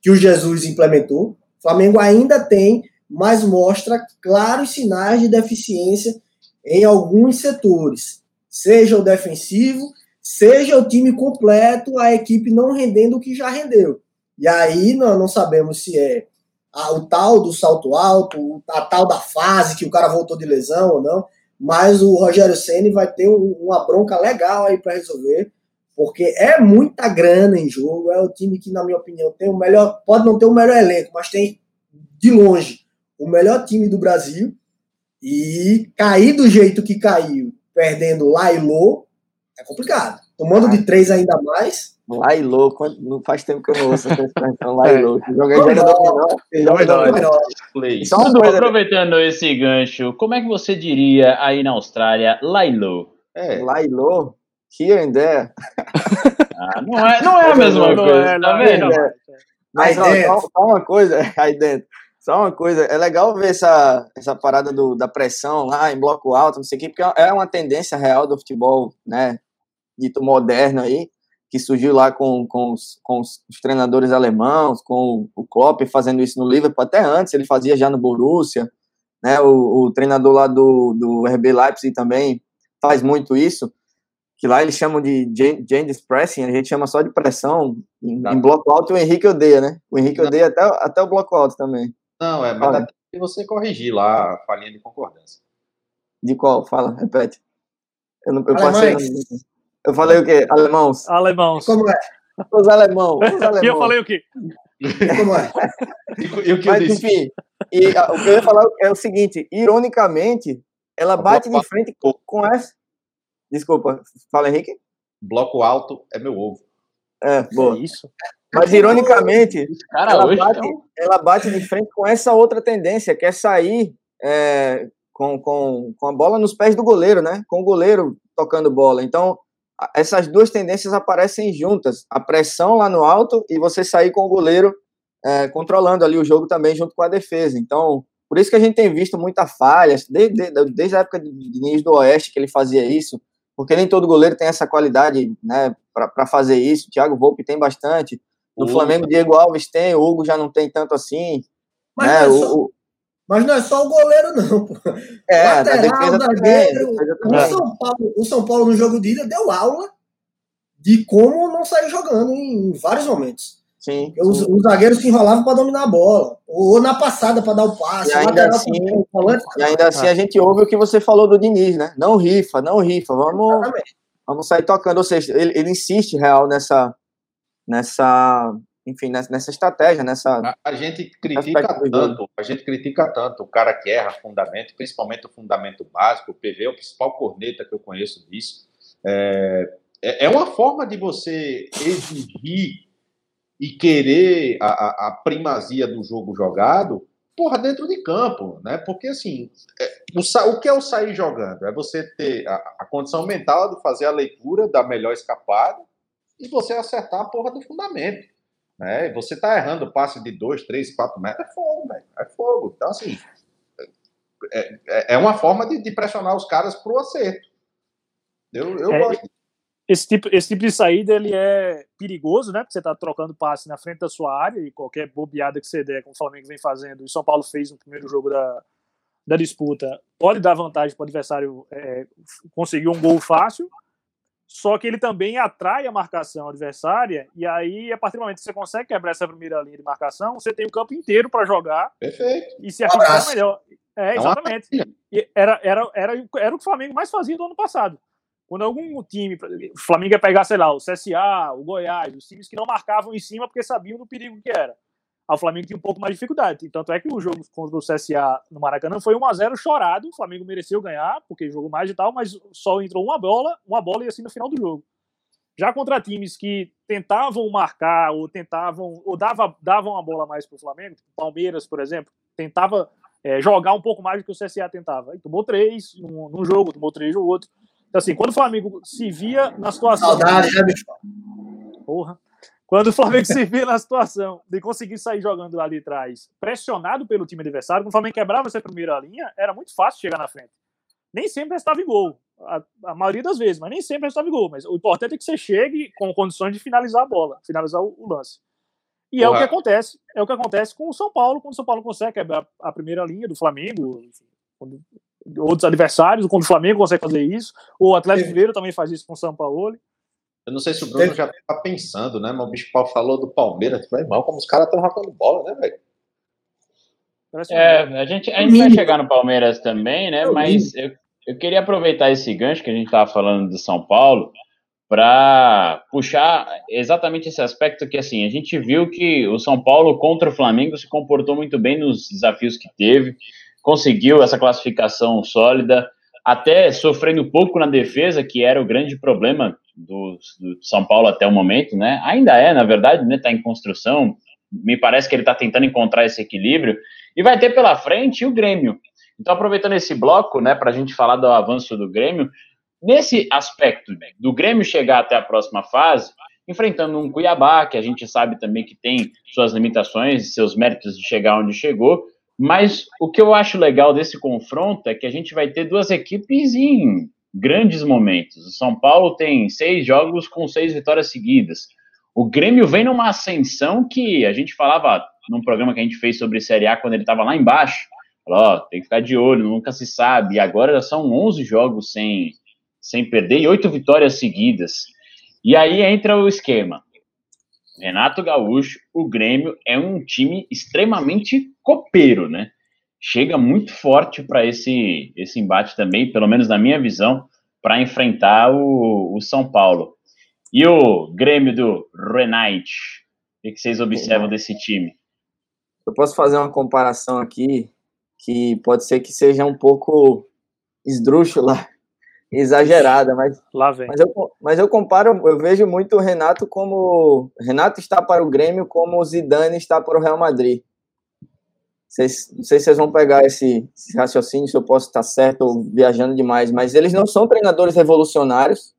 que o Jesus implementou, o Flamengo ainda tem, mas mostra claros sinais de deficiência em alguns setores, seja o defensivo, seja o time completo, a equipe não rendendo o que já rendeu. E aí nós não sabemos se é o tal do salto alto, a tal da fase que o cara voltou de lesão ou não, mas o Rogério Ceni vai ter um, uma bronca legal aí para resolver, porque é muita grana em jogo. É o time que, na minha opinião, tem o melhor. Pode não ter o melhor elenco, mas tem, de longe, o melhor time do Brasil. E cair do jeito que caiu, perdendo Lailô, é complicado. Tomando de três ainda mais. Lailô, não faz tempo que eu não ouço essa expressão Lailô. Joguei Só aproveitando esse gancho, como é que você diria aí na Austrália Lailô? É. Lailô? here and there. Ah, não, é, não é a mesma não coisa, é, tá vendo? É. Mas ó, só, só, uma coisa, aí dentro. Só uma coisa, é legal ver essa, essa parada do, da pressão lá em bloco alto, não sei o quê, porque é uma tendência real do futebol, né, dito moderno aí, que surgiu lá com, com, os, com os treinadores alemãos, com o Klopp fazendo isso no Liverpool, até antes ele fazia já no Borussia, né, o, o treinador lá do, do RB Leipzig também faz muito isso, que lá eles chamam de James Pressing, a gente chama só de pressão. Em, em bloco alto o Henrique odeia, né? O Henrique Não. odeia até, até o bloco alto também. Não, é, mas que você corrigir lá a falinha de concordância. De qual? Fala, repete. Eu, não, eu passei. Eu falei o quê? Alemãos. Alemãos. Como é? Os alemãos. Os alemãos. E eu falei o quê? Como é? e, o que Mas, enfim, e, a, o que eu ia falar é o seguinte: ironicamente, ela bate de frente com, com essa Desculpa, fala Henrique. Bloco alto é meu ovo. É, boa. É isso. Mas, ironicamente, Cara, ela, bate, não... ela bate de frente com essa outra tendência, que é sair é, com, com, com a bola nos pés do goleiro, né? Com o goleiro tocando bola. Então, essas duas tendências aparecem juntas. A pressão lá no alto e você sair com o goleiro é, controlando ali o jogo também junto com a defesa. Então, por isso que a gente tem visto muita falhas, desde, desde a época de Diniz do Oeste, que ele fazia isso porque nem todo goleiro tem essa qualidade né, para fazer isso. O Thiago Volpe tem bastante. No Ufa. Flamengo, Diego Alves tem, o Hugo já não tem tanto assim. Mas, né, é só, o, mas não é só o goleiro, não. É, Lateral, zagueiro. O, São Paulo, o São Paulo, no jogo de ida, deu aula de como não sair jogando em vários momentos. Sim, os, sim. os, zagueiros se enrolavam para dominar a bola, ou na passada para dar o passe. E ainda, assim, e ainda assim a gente ouve o que você falou do Diniz, né? Não rifa, não rifa, vamos. Exatamente. vamos sair tocando. Ou seja, ele, ele insiste real nessa, nessa, enfim, nessa, estratégia, nessa. A, a gente critica tanto, a gente critica tanto o cara que erra fundamento, principalmente o fundamento básico. O PV é o principal corneta que eu conheço disso. É, é, é uma forma de você exigir e querer a, a, primazia do jogo jogado, porra, dentro de campo, né? Porque assim, é, o, o, que é o sair jogando? É você ter a, a, condição mental de fazer a leitura da melhor escapada e você acertar a porra do fundamento. Né? Você tá errando passe de 2, 3, 4 metros, é fogo, velho. É fogo. Então, assim, é, é, é uma forma de, de pressionar os caras pro acerto. Eu, eu é, gosto esse tipo, esse tipo de saída ele é perigoso, né? Porque você está trocando passe na frente da sua área e qualquer bobeada que você der, como o Flamengo vem fazendo, e o São Paulo fez no primeiro jogo da, da disputa, pode dar vantagem para o adversário é, conseguir um gol fácil. Só que ele também atrai a marcação adversária, e aí, a partir do momento que você consegue quebrar essa primeira linha de marcação, você tem o campo inteiro para jogar. Perfeito. E se arriscar melhor. É, exatamente. E era, era, era, era o que o Flamengo mais fazia do ano passado. Quando algum time, o Flamengo ia pegar, sei lá, o CSA, o Goiás, os times que não marcavam em cima porque sabiam do perigo que era. Aí o Flamengo tinha um pouco mais de dificuldade. Tanto é que o jogo contra o CSA no Maracanã foi 1x0 chorado. O Flamengo mereceu ganhar, porque jogou mais e tal, mas só entrou uma bola, uma bola e assim no final do jogo. Já contra times que tentavam marcar, ou tentavam, ou dava, davam a bola mais para o Flamengo, tipo Palmeiras, por exemplo, tentava é, jogar um pouco mais do que o CSA tentava. Aí tomou três num, num jogo, tomou três no outro. Então, assim, quando o Flamengo se via na situação. Saudade, né, bicho? Porra. Quando o Flamengo se via na situação de conseguir sair jogando lá de trás, pressionado pelo time adversário, quando o Flamengo quebrava essa primeira linha, era muito fácil chegar na frente. Nem sempre estava em gol, a, a, maioria das vezes, mas nem sempre estava em gol. Mas o importante é que você chegue com condições de finalizar a bola, finalizar o, o lance. E Porra. é o que acontece, é o que acontece com o São Paulo, quando o São Paulo consegue quebrar a primeira linha do Flamengo, quando outros adversários, quando o Flamengo consegue fazer isso, o Atlético Mineiro também faz isso com o São Paulo. Eu não sei se o Bruno já tá pensando, né? Mas o bicho Paulo falou do Palmeiras, foi mal, como os caras estão jogando bola, né, velho? É, a gente, a gente vai chegar no Palmeiras também, né? Mas eu, eu queria aproveitar esse gancho que a gente estava falando do São Paulo para puxar exatamente esse aspecto que assim a gente viu que o São Paulo contra o Flamengo se comportou muito bem nos desafios que teve conseguiu essa classificação sólida, até sofrendo pouco na defesa, que era o grande problema do, do São Paulo até o momento, né? Ainda é, na verdade, né? Está em construção. Me parece que ele está tentando encontrar esse equilíbrio e vai ter pela frente o Grêmio. Então, aproveitando esse bloco, né, para a gente falar do avanço do Grêmio, nesse aspecto do Grêmio chegar até a próxima fase, enfrentando um Cuiabá, que a gente sabe também que tem suas limitações, seus méritos de chegar onde chegou, mas o que eu acho legal desse confronto é que a gente vai ter duas equipes em grandes momentos. O São Paulo tem seis jogos com seis vitórias seguidas. O Grêmio vem numa ascensão que a gente falava num programa que a gente fez sobre Série A quando ele estava lá embaixo. Falou, ó, tem que ficar de olho, nunca se sabe. E agora já são 11 jogos sem, sem perder e oito vitórias seguidas. E aí entra o esquema. Renato Gaúcho, o Grêmio é um time extremamente copeiro, né? Chega muito forte para esse, esse embate também, pelo menos na minha visão, para enfrentar o, o São Paulo. E o Grêmio do Renate? O que vocês observam desse time? Eu posso fazer uma comparação aqui que pode ser que seja um pouco esdrúxula, exagerada, mas, Lá vem. mas, eu, mas eu comparo, eu vejo muito o Renato como. Renato está para o Grêmio como o Zidane está para o Real Madrid. Vocês, não sei se vocês vão pegar esse, esse, raciocínio, se eu posso estar certo ou viajando demais, mas eles não são treinadores revolucionários,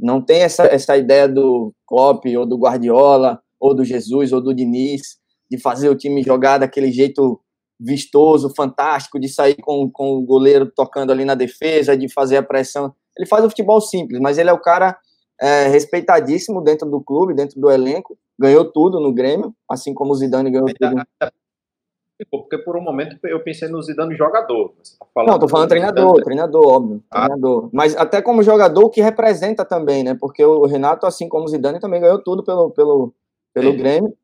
não tem essa, essa ideia do Klopp ou do Guardiola ou do Jesus ou do Diniz de fazer o time jogar daquele jeito vistoso, fantástico, de sair com, com o goleiro tocando ali na defesa, de fazer a pressão. Ele faz o futebol simples, mas ele é o cara é, respeitadíssimo dentro do clube, dentro do elenco, ganhou tudo no Grêmio, assim como o Zidane ganhou tudo. Porque por um momento eu pensei no Zidane jogador. Tá Não, tô falando treinador, Zidane... treinador, óbvio, ah. treinador. Mas até como jogador, o que representa também, né? Porque o Renato, assim como o Zidane, também ganhou tudo pelo, pelo, pelo Grêmio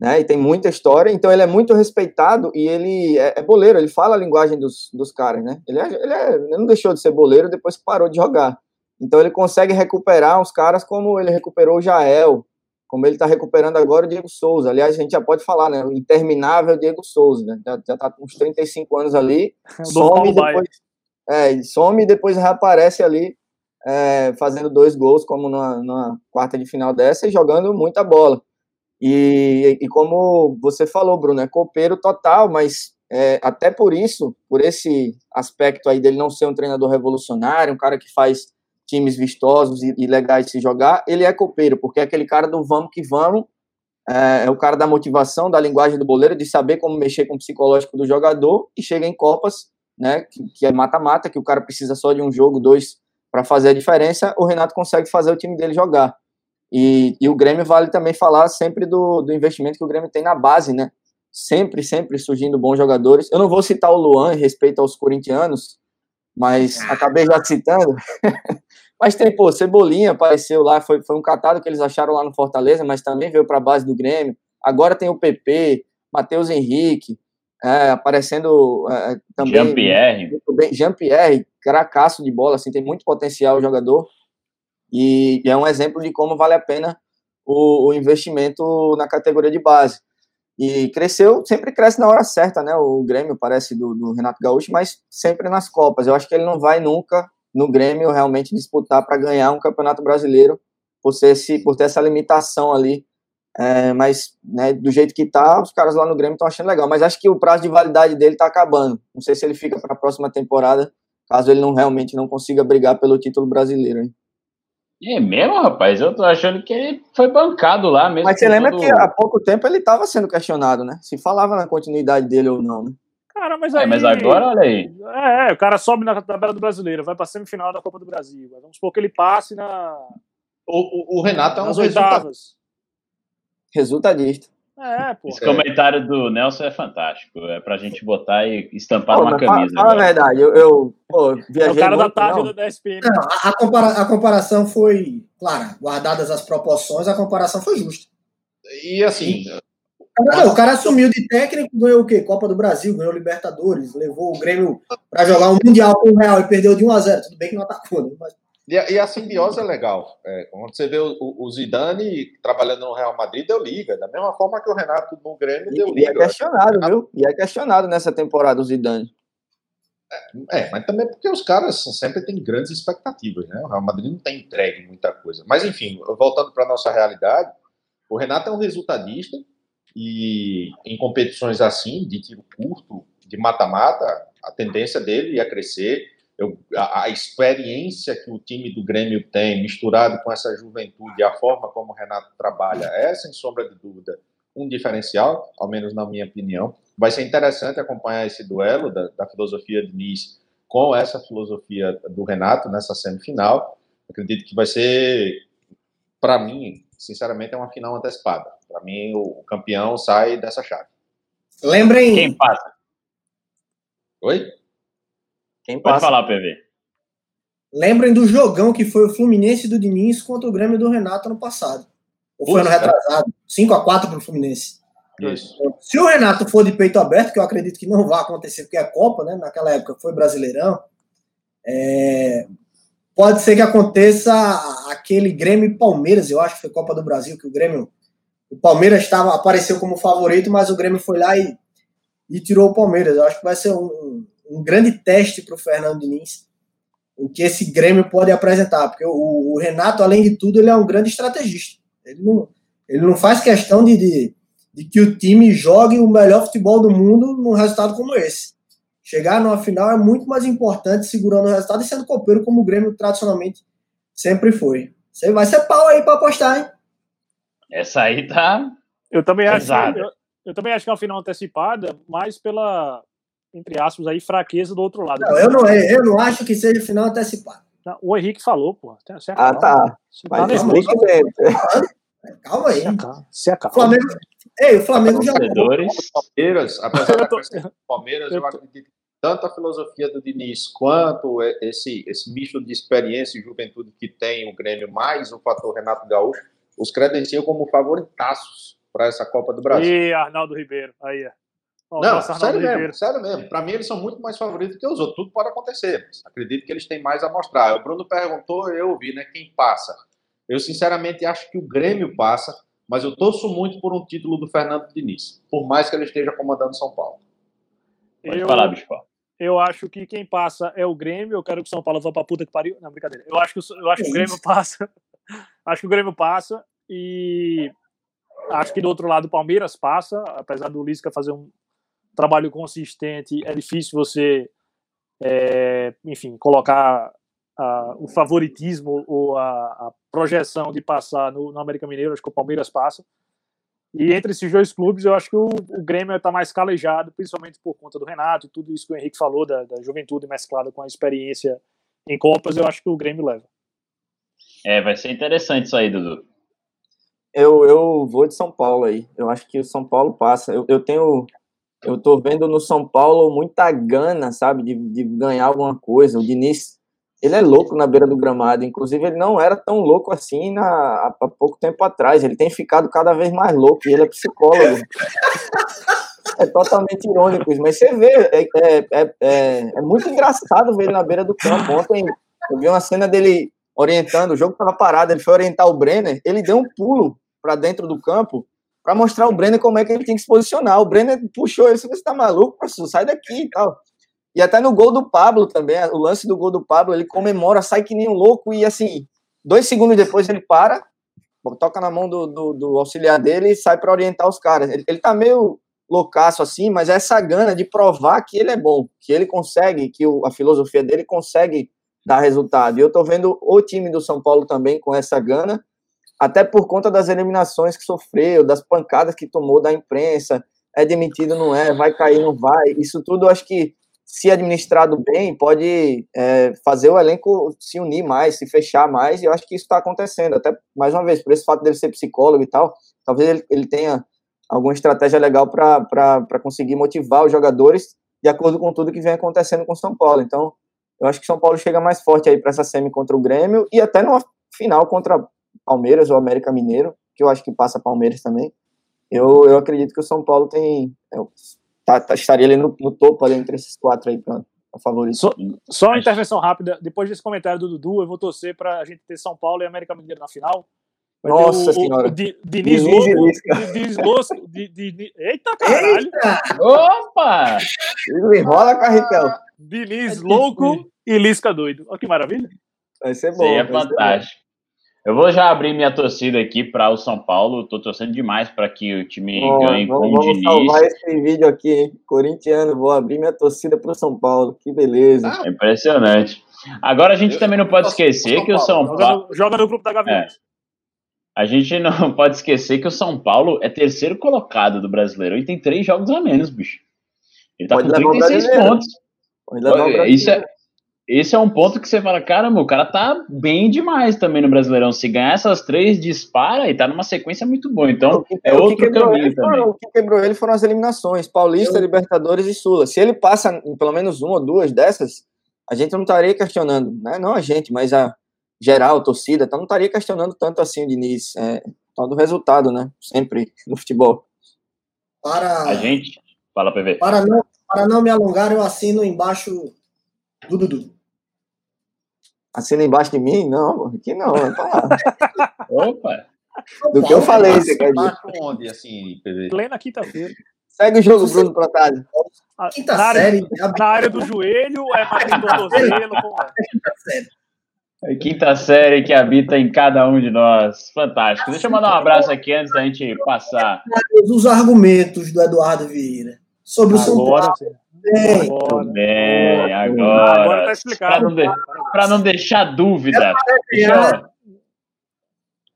né? E tem muita história, então ele é muito respeitado e ele é, é boleiro, ele fala a linguagem dos, dos caras, né? Ele, é, ele, é, ele, não deixou de ser boleiro depois que parou de jogar. Então ele consegue recuperar uns caras como ele recuperou o Jael, como ele está recuperando agora o Diego Souza. Aliás, a gente já pode falar, né? O interminável Diego Souza, né? Já, está com uns 35 anos ali, some, depois, é, some e depois reaparece ali, é, fazendo dois gols, como na, na, quarta de final dessa, e jogando muita bola. E, e como você falou, Bruno, é copeiro total, mas é, até por isso, por esse aspecto aí dele não ser um treinador revolucionário, um cara que faz times vistosos e, e legais de se jogar, ele é copeiro, porque é aquele cara do vamos que vamos, é, é, o cara da motivação, da linguagem do boleiro, de saber como mexer com o psicológico do jogador e chega em Copas, né, que, que é mata-mata, que o cara precisa só de um jogo, dois, para fazer a diferença, o Renato consegue fazer o time dele jogar. E, e o Grêmio vale também falar sempre do, do investimento que o Grêmio tem na base, né? Sempre, sempre surgindo bons jogadores. Eu não vou citar o Luan em respeito aos corintianos, mas ah. acabei já citando. mas tem, pô, Cebolinha apareceu lá, foi, foi um catado que eles acharam lá no Fortaleza, mas também veio para a base do Grêmio. Agora tem o PP, Matheus Henrique, é, aparecendo é, também. Jean-Pierre. Jean-Pierre, cracaço de bola, assim, tem muito potencial o jogador. E, e, é um exemplo de como vale a pena o, o investimento na categoria de base. E cresceu, sempre cresce na hora certa, né? O Grêmio parece do, do, Renato Gaúcho, mas sempre nas Copas. Eu acho que ele não vai nunca no Grêmio realmente disputar para ganhar um campeonato brasileiro por, ser esse, por ter essa limitação ali. É, mas né, do jeito que tá, os caras lá no Grêmio estão achando legal. Mas acho que o prazo de validade dele está acabando. Não sei se ele fica para a próxima temporada, caso ele não realmente não consiga brigar pelo título brasileiro. Hein? É mesmo, rapaz? Eu tô achando que ele foi bancado lá mesmo. Mas você lembra todo... que há pouco tempo ele estava sendo questionado, né? Se falava na continuidade dele ou não, né? Cara, mas aí... É, mas agora, olha aí. É, o cara sobe na tabela do brasileiro, vai pra semifinal da Copa do Brasil. Vamos supor que ele passe na... O, o, o Renato é um oitavas. Resultadista. É, pô. Esse comentário do Nelson é fantástico. É pra gente botar e estampar pô, numa camisa. Fala, fala a verdade, eu, eu pô, viajei. É o cara da tarde não. da SPM. Não, a, compara a comparação foi, claro, guardadas as proporções, a comparação foi justa. E assim. Não, o cara assumiu de técnico, ganhou o quê? Copa do Brasil, ganhou Libertadores, levou o Grêmio para jogar um Mundial com o Real e perdeu de 1 a 0 Tudo bem que não atacou, né? Mas e a, e a simbiose é legal. É, quando você vê o, o, Zidane trabalhando no Real Madrid, deu liga. Da mesma forma que o Renato no Grêmio deu liga. E é questionado, viu? E é questionado nessa temporada o Zidane. É, é, mas também porque os caras sempre têm grandes expectativas, né? O Real Madrid não tem entregue muita coisa. Mas enfim, voltando para nossa realidade, o Renato é um resultadista e em competições assim, de tiro curto, de mata-mata, a tendência dele é crescer eu, a, a, experiência que o time do Grêmio tem, misturado com essa juventude, a forma como o Renato trabalha, é, sem sombra de dúvida, um diferencial, ao menos na minha opinião. Vai ser interessante acompanhar esse duelo da, da filosofia de Nice com essa filosofia do Renato nessa semifinal. Acredito que vai ser, para mim, sinceramente, é uma final antecipada. Para mim, o, o campeão sai dessa chave. Lembrem. Quem passa? Oi? Quem Pode falar, PV. Lembrem do jogão que foi o Fluminense do Diniz contra o Grêmio do Renato ano passado. Ou foi ano retrasado? 5x4 para o Fluminense. Isso. Se o Renato for de peito aberto, que eu acredito que não vai acontecer, porque é Copa, né? Naquela época foi Brasileirão. É... Pode ser que aconteça aquele Grêmio Palmeiras, eu acho que foi Copa do Brasil, que o Grêmio. O Palmeiras estava, apareceu como favorito, mas o Grêmio foi lá e, e tirou o Palmeiras. Eu acho que vai ser um, um grande teste para o Fernando Diniz, o que esse Grêmio pode apresentar, porque o, o, Renato, além de tudo, ele é um grande estrategista. Ele não, ele não faz questão de, de, de que o time jogue o melhor futebol do mundo num resultado como esse. Chegar numa final é muito mais importante segurando o resultado e sendo copeiro como o Grêmio tradicionalmente sempre foi. Você vai ser pau aí para apostar, hein? Essa aí tá. Eu também acho. Eu, eu, também acho que é uma final antecipada, mais pela entre aspas, aí, fraqueza do outro lado. Não, eu, não, eu não acho que seja final antecipado. O Henrique falou, pô. ah, tá. Mas tá Calma aí. Se acalma. Flamengo... Ei, o Flamengo já. Palmeiras, apesar da do Palmeiras, eu acredito que tanto a filosofia do Diniz quanto esse, esse misto de experiência e juventude que tem o Grêmio, mais o fator Renato Gaúcho, os credenciam como favoritaços para essa Copa do Brasil. E Arnaldo Ribeiro, aí é. Não, sério mesmo, sério mesmo. Para mim, eles são muito mais favoritos que os outros. Tudo pode acontecer. Acredito que eles têm mais a mostrar. O Bruno perguntou, eu ouvi, né? Quem passa? Eu, sinceramente, acho que o Grêmio passa, mas eu torço muito por um título do Fernando Diniz, por mais que ele esteja comandando São Paulo. Pode eu, falar, bicho. Eu acho que quem passa é o Grêmio. Eu quero que o São Paulo vá pra puta que pariu. Não, brincadeira. Eu acho que, eu acho que o Grêmio passa. acho que o Grêmio passa. E acho que do outro lado o Palmeiras passa. Apesar do Lisca fazer um trabalho consistente, é difícil você, é, enfim, colocar o favoritismo ou a, a, projeção de passar no, no América Mineiro. Acho que o Palmeiras passa. E entre esses dois clubes, eu acho que o, o Grêmio está mais calejado, principalmente por conta do Renato, tudo isso que o Henrique falou, da, da juventude mesclada com a experiência em Copas, eu acho que o Grêmio leva. É, vai ser interessante isso aí, Dudu. Eu, eu vou de São Paulo aí. Eu acho que o São Paulo passa. Eu, eu tenho. Eu tô vendo no São Paulo muita gana, sabe, de, de ganhar alguma coisa. O Diniz ele é louco na beira do gramado. Inclusive, ele não era tão louco assim na, há, há pouco tempo atrás. Ele tem ficado cada vez mais louco e ele é psicólogo. é totalmente irônico, mas você vê, é, é, é, é, é muito engraçado ver ele na beira do campo. Ontem eu vi uma cena dele orientando, o jogo estava parado, ele foi orientar o Brenner, ele deu um pulo para dentro do campo para mostrar ao Brenner como é que ele tem que se posicionar. O Brenner puxou ele, você está maluco, professor, sai daqui e tal. E até no gol do Pablo também, o lance do gol do Pablo, ele comemora, sai que nem um louco e assim, dois segundos depois ele para, toca na mão do, do, do auxiliar dele e sai para orientar os caras. Ele, ele tá meio loucaço assim, mas é essa gana de provar que ele é bom, que ele consegue, que o, a filosofia dele consegue dar resultado. E eu tô vendo o time do São Paulo também com essa gana, até por conta das eliminações que sofreu, das pancadas que tomou da imprensa, é demitido, não é, vai cair, não vai. Isso tudo acho que se administrado bem, pode é, fazer o elenco se unir mais, se fechar mais, e eu acho que isso está acontecendo. Até, mais uma vez, por esse fato dele ser psicólogo e tal, talvez ele, ele tenha alguma estratégia legal para conseguir motivar os jogadores de acordo com tudo que vem acontecendo com São Paulo. Então, eu acho que São Paulo chega mais forte aí para essa semi contra o Grêmio e até numa final contra Palmeiras ou América Mineiro, que eu acho que passa Palmeiras também. Eu, eu acredito que o São Paulo tem tá, tá, estaria ali no, no, topo ali entre esses quatro aí para favorito. Só, só uma intervenção rápida. Depois desse comentário do Dudu, eu vou torcer para a gente ter São Paulo e América Mineiro na final. Vai Nossa o, senhora. O, Diniz, Diniz Losco. Eita, caralho. Eita. Opa! Enrola, Carretel. Diniz louco e Lisca doido. Olha que maravilha. Vai ser bom. É fantástico. Eu vou já abrir minha torcida aqui para o São Paulo. Estou torcendo demais para que o time oh, ganhe vamos, com o Diniz. Vamos salvar esse vídeo aqui, hein? Corintiano, vou abrir minha torcida para o São Paulo. Que beleza. Ah, impressionante. Agora a gente também não pode esquecer que o São Paulo. Joga no, joga no grupo da Gaviões. É. A gente não pode esquecer que o São Paulo é terceiro colocado do brasileiro e tem três jogos a menos, bicho. Ele tá pode com 36 pontos. Pode levar Isso é, esse é um ponto que você fala, caramba, o cara tá bem demais também no Brasileirão. Se ganhar essas três, dispara e tá numa sequência muito boa. Então, que, é outro caminho também. o que quebrou ele foram as eliminações, Paulista, Eu... Libertadores e Sula. Se ele passa em pelo menos uma ou duas dessas, a gente não estaria questionando, né? Não a gente, mas a geral, a torcida, então não estaria questionando tanto assim o Diniz. É, todo resultado, né? Sempre no futebol. Para... A gente... Fala, PV. Para não, para não me alongar, eu assino embaixo do Dudu. Assina embaixo de mim? Não, aqui não, vai falar. Opa! Do que eu falei, você quer dizer. onde, assim, Plena quinta-feira. Segue o jogo, Bruno Protásio. Quinta na série. Área, na área do joelho, é mais do tornozelo, é? Quinta série. É quinta série que habita em cada um de nós. Fantástico. Deixa eu mandar um abraço aqui antes da gente passar. Os argumentos do Eduardo Vieira sobre o São Paulo. Bem, agora, bem, agora. Agora tá explicado. Para não, de, não, deixar dúvida. Deixa eu,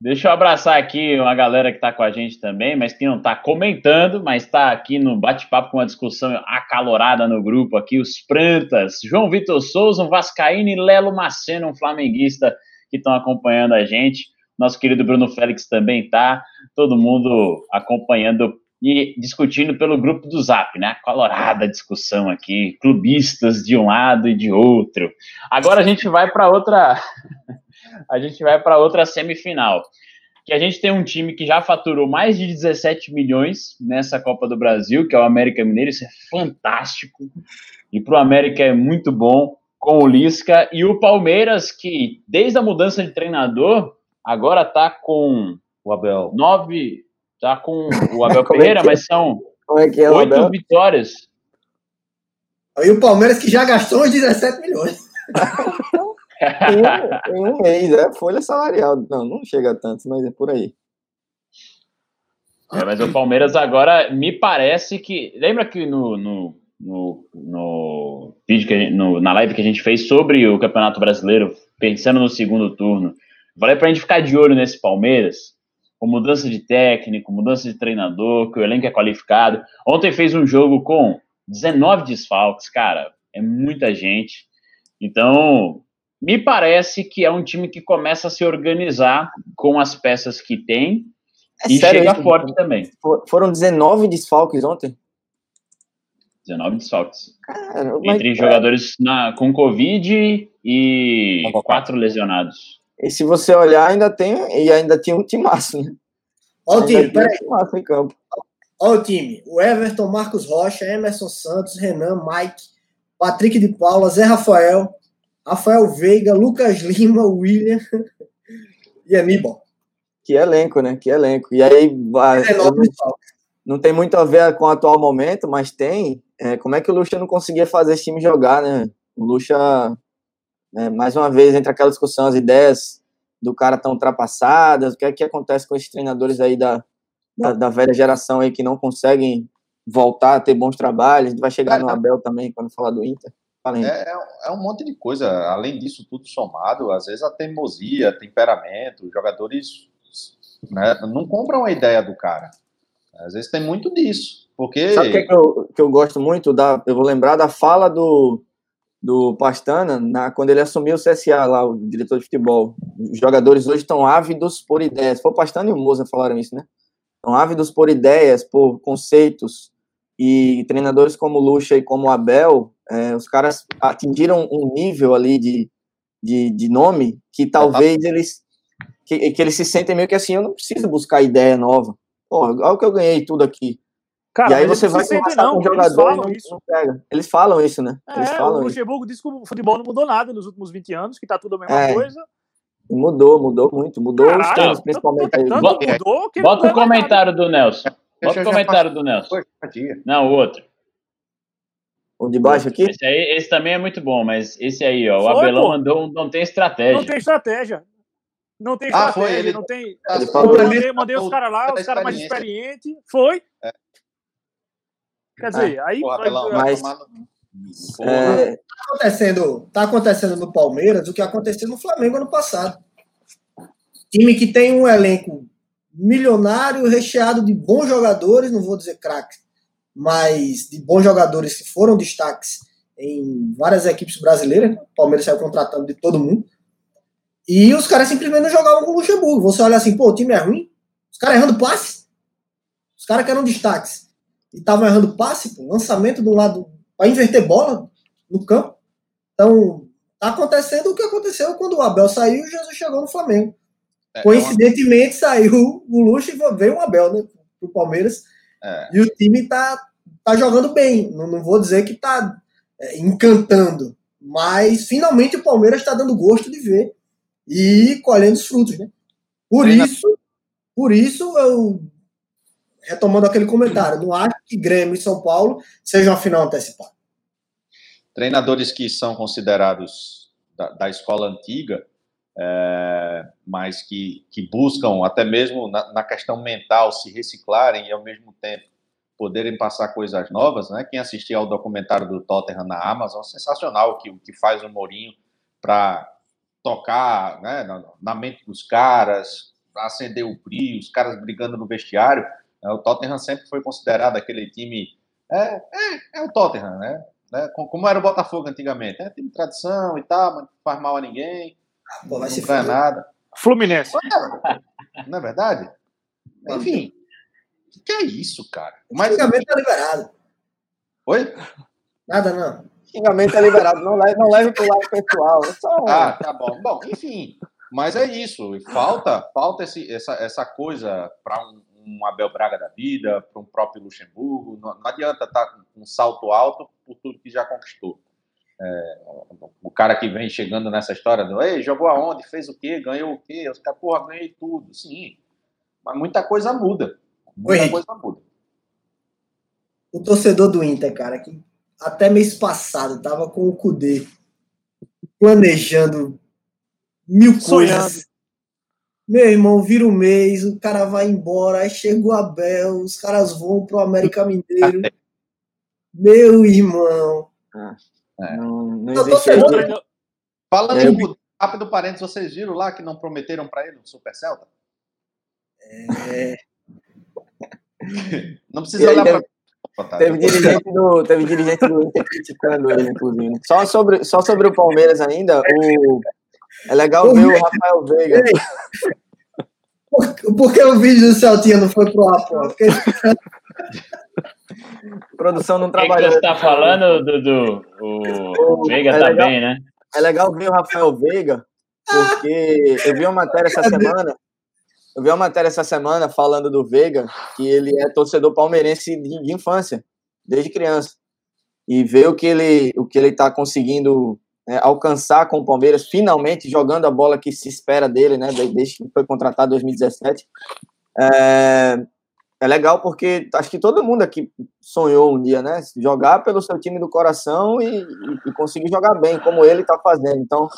deixa eu abraçar aqui uma galera que está com a gente também, mas que não está comentando, mas está aqui no bate-papo com uma discussão acalorada no grupo aqui. Os Prantas, João Vitor Souza, um Vascaíno e Lelo Maceno, um flamenguista que estão acompanhando a gente. Nosso querido Bruno Félix também tá. Todo mundo acompanhando e discutindo pelo grupo do Zap, né? Colorada discussão aqui, clubistas de um lado e de outro. Agora a gente vai para outra a gente vai para outra semifinal. que a gente tem um time que já faturou mais de 17 milhões nessa Copa do Brasil, que é o América Mineiro. Isso é fantástico. E para o América é muito bom com o Lisca. E o Palmeiras, que desde a mudança de treinador, agora está com o Abel. Nove. Tá com o Abel Pereira, é mas são é é, oito vitórias. Aí o Palmeiras que já gastou uns 17 milhões. em, um, em, um, mês, é folha salarial. Não, não chega a tanto, mas é por aí. É, mas o Palmeiras agora me parece que. Lembra que no, no, no, no vídeo que gente, no, na live que a gente fez sobre o Campeonato Brasileiro, pensando no segundo turno, falei pra gente ficar de olho nesse Palmeiras, com mudança de técnico, mudança de treinador, que o elenco é qualificado. Ontem fez um jogo com 19 desfalques, cara, é muita gente. Então, me parece que é um time que começa a se organizar com as peças que tem é e sério, chega forte também. Foram 19 desfalques ontem? 19 desfalques. Entre mas... jogadores na, com Covid e quatro lesionados. E se você olhar, ainda tem e ainda tinha um timaço, né? Olha o time, peraí. Um em campo. Olha o time. O Everton, Marcos Rocha, Emerson Santos, Renan, Mike, Patrick de Paula, Zé Rafael, Rafael Veiga, Lucas Lima, William e Aníbal. Que elenco, né? Que elenco. E aí, é não, não tem muito a ver com o atual momento, mas tem. É, como é que o Lucha não conseguia fazer esse time jogar, né? O Lucha, é, mais uma vez, entre aquela discussão, as ideias do cara tão ultrapassadas, o que é que acontece com esses treinadores aí da, da, da velha geração aí que não conseguem voltar a ter bons trabalhos. A gente vai chegar é, no Abel também quando falar do Inter. É, é, é, um monte de coisa. Além disso tudo somado, às vezes a teimosia, temperamento, jogadores né, não compram a ideia do cara. Às vezes tem muito disso. Porque... Sabe o que, é que, eu, que eu gosto muito? Da, eu vou lembrar da fala do, do Pastana na, quando ele assumiu o CSA lá, o diretor de futebol. Os jogadores hoje estão ávidos por ideias. Foi o Pastana e o Moza falaram isso, né? Estão ávidos por ideias, por conceitos. E treinadores como Lucha e como Abel, é, os caras atingiram um nível ali de, de, de nome que talvez eles que, que, eles se sentem meio que assim, eu não preciso buscar ideia nova. Pô, olha o que eu ganhei tudo aqui. Cara, e aí você vai conversar não, com o jogador e não, não, pega. Eles falam isso, né? Eles é, falam o Luxemburgo disse que o futebol não mudou nada nos últimos 20 anos, que tá tudo a mesma é. coisa. Mudou, mudou muito. Mudou Caralho, os treinos, principalmente. Tanto, tanto mudou Bota o comentário do Nelson. Bota o comentário do Nelson. Não, o outro. O de baixo aqui? Esse, aí, esse também é muito bom, mas esse aí, ó. Foi, o Abelão pô. mandou não tem estratégia. Não tem estratégia. Não tem ah, estratégia, ah, ele, não tem. Ele falou, eu mandei, mandei os caras lá, os caras mais experientes. Foi. É. Quer dizer, aí. Porra, Abelão, mas, é, tá, acontecendo, tá acontecendo no Palmeiras o que aconteceu no Flamengo ano passado. Time que tem um elenco milionário, recheado de bons jogadores, não vou dizer craques, mas de bons jogadores que foram destaques em várias equipes brasileiras. Né? O Palmeiras saiu contratando de todo mundo. E os caras simplesmente não jogavam com o Luxemburgo. Você olha assim, pô, o time é ruim. Os caras errando passe. Os caras que eram destaques. E estavam errando passe, pô, lançamento do lado para inverter bola no campo. Então, tá acontecendo o que aconteceu quando o Abel saiu e o Jesus chegou no Flamengo. É, Coincidentemente, é uma... saiu o Luxo e veio o Abel, né? Pro Palmeiras é. E o time tá, tá jogando bem. Não, não vou dizer que tá é, encantando, mas finalmente o Palmeiras está dando gosto de ver e colhendo os frutos, né? Por isso, por isso eu retomando aquele comentário, não acho que Grêmio e São Paulo sejam a final antecipada. Treinadores que são considerados da, da escola antiga, é, mas que, que buscam, até mesmo na, na, questão mental, se reciclarem e ao mesmo tempo poderem passar coisas novas. Né? Quem assistiu ao documentário do Tottenham na Amazon, sensacional que, que faz o Mourinho para tocar né, na, na, mente dos caras, acender o brilho, os caras brigando no vestiário. Né? O Tottenham sempre foi considerado aquele time. É, é, é o Tottenham, né? né? Como era o Botafogo antigamente. É time de tradição e tal, mas não faz mal a ninguém Pô, vai não ganha nada. Fluminense. Não é verdade? Enfim. O que é isso, cara? Mas... Xingamento tá liberado. Oi? Nada, não. Xingamento tá liberado. Não leve, não leve pro lado pessoal. É só... Ah, tá bom. Bom, enfim. Mas é isso, falta, falta esse, essa, essa coisa para um, um, Abel Braga da vida, para um próprio Luxemburgo. Não, não adianta estar tá com um salto alto por tudo que já conquistou. É, o cara que vem chegando nessa história do Ei, jogou aonde, fez o quê, ganhou o quê? Os caras, porra, ganhei tudo. Sim, mas muita coisa muda. Muita Oi. coisa muda. O torcedor do Inter, cara, que até mês passado tava com o Cudê planejando mil Sonhando. coisas. Meu irmão, vira o mês, o cara vai embora, aí chega o Abel, os caras vão pro América Mineiro. Meu irmão. Não, não Eu tô existe Falando É. em Cudê, rápido parênteses, vocês viram lá que não prometeram para ele no Super Celta? É, Não precisa olhar para Teve dirigente do, teve dirigente do Inter criticando ele, inclusive. Só sobre, só sobre o Palmeiras ainda, o, é legal ver o Rafael Veiga. por, por que o vídeo do Celtinha não foi pro ar, pô? Porque A produção não O que, que trabalhou. você tá falando, Dudu? O, o Veiga É tá legal. bem, né? É legal ver o Rafael Veiga, porque eu vi uma matéria essa semana. Eu vi uma matéria essa semana falando do Veiga, que ele é torcedor palmeirense de, de infância, desde criança. E ver o que ele o que ele está conseguindo né, alcançar com o Palmeiras, finalmente jogando a bola que se espera dele, né, de- desde que foi contratado em 2017. É, é legal porque acho que todo mundo aqui sonhou um dia, né? Jogar pelo seu time do coração e, e- e conseguir jogar bem, como ele está fazendo. Então,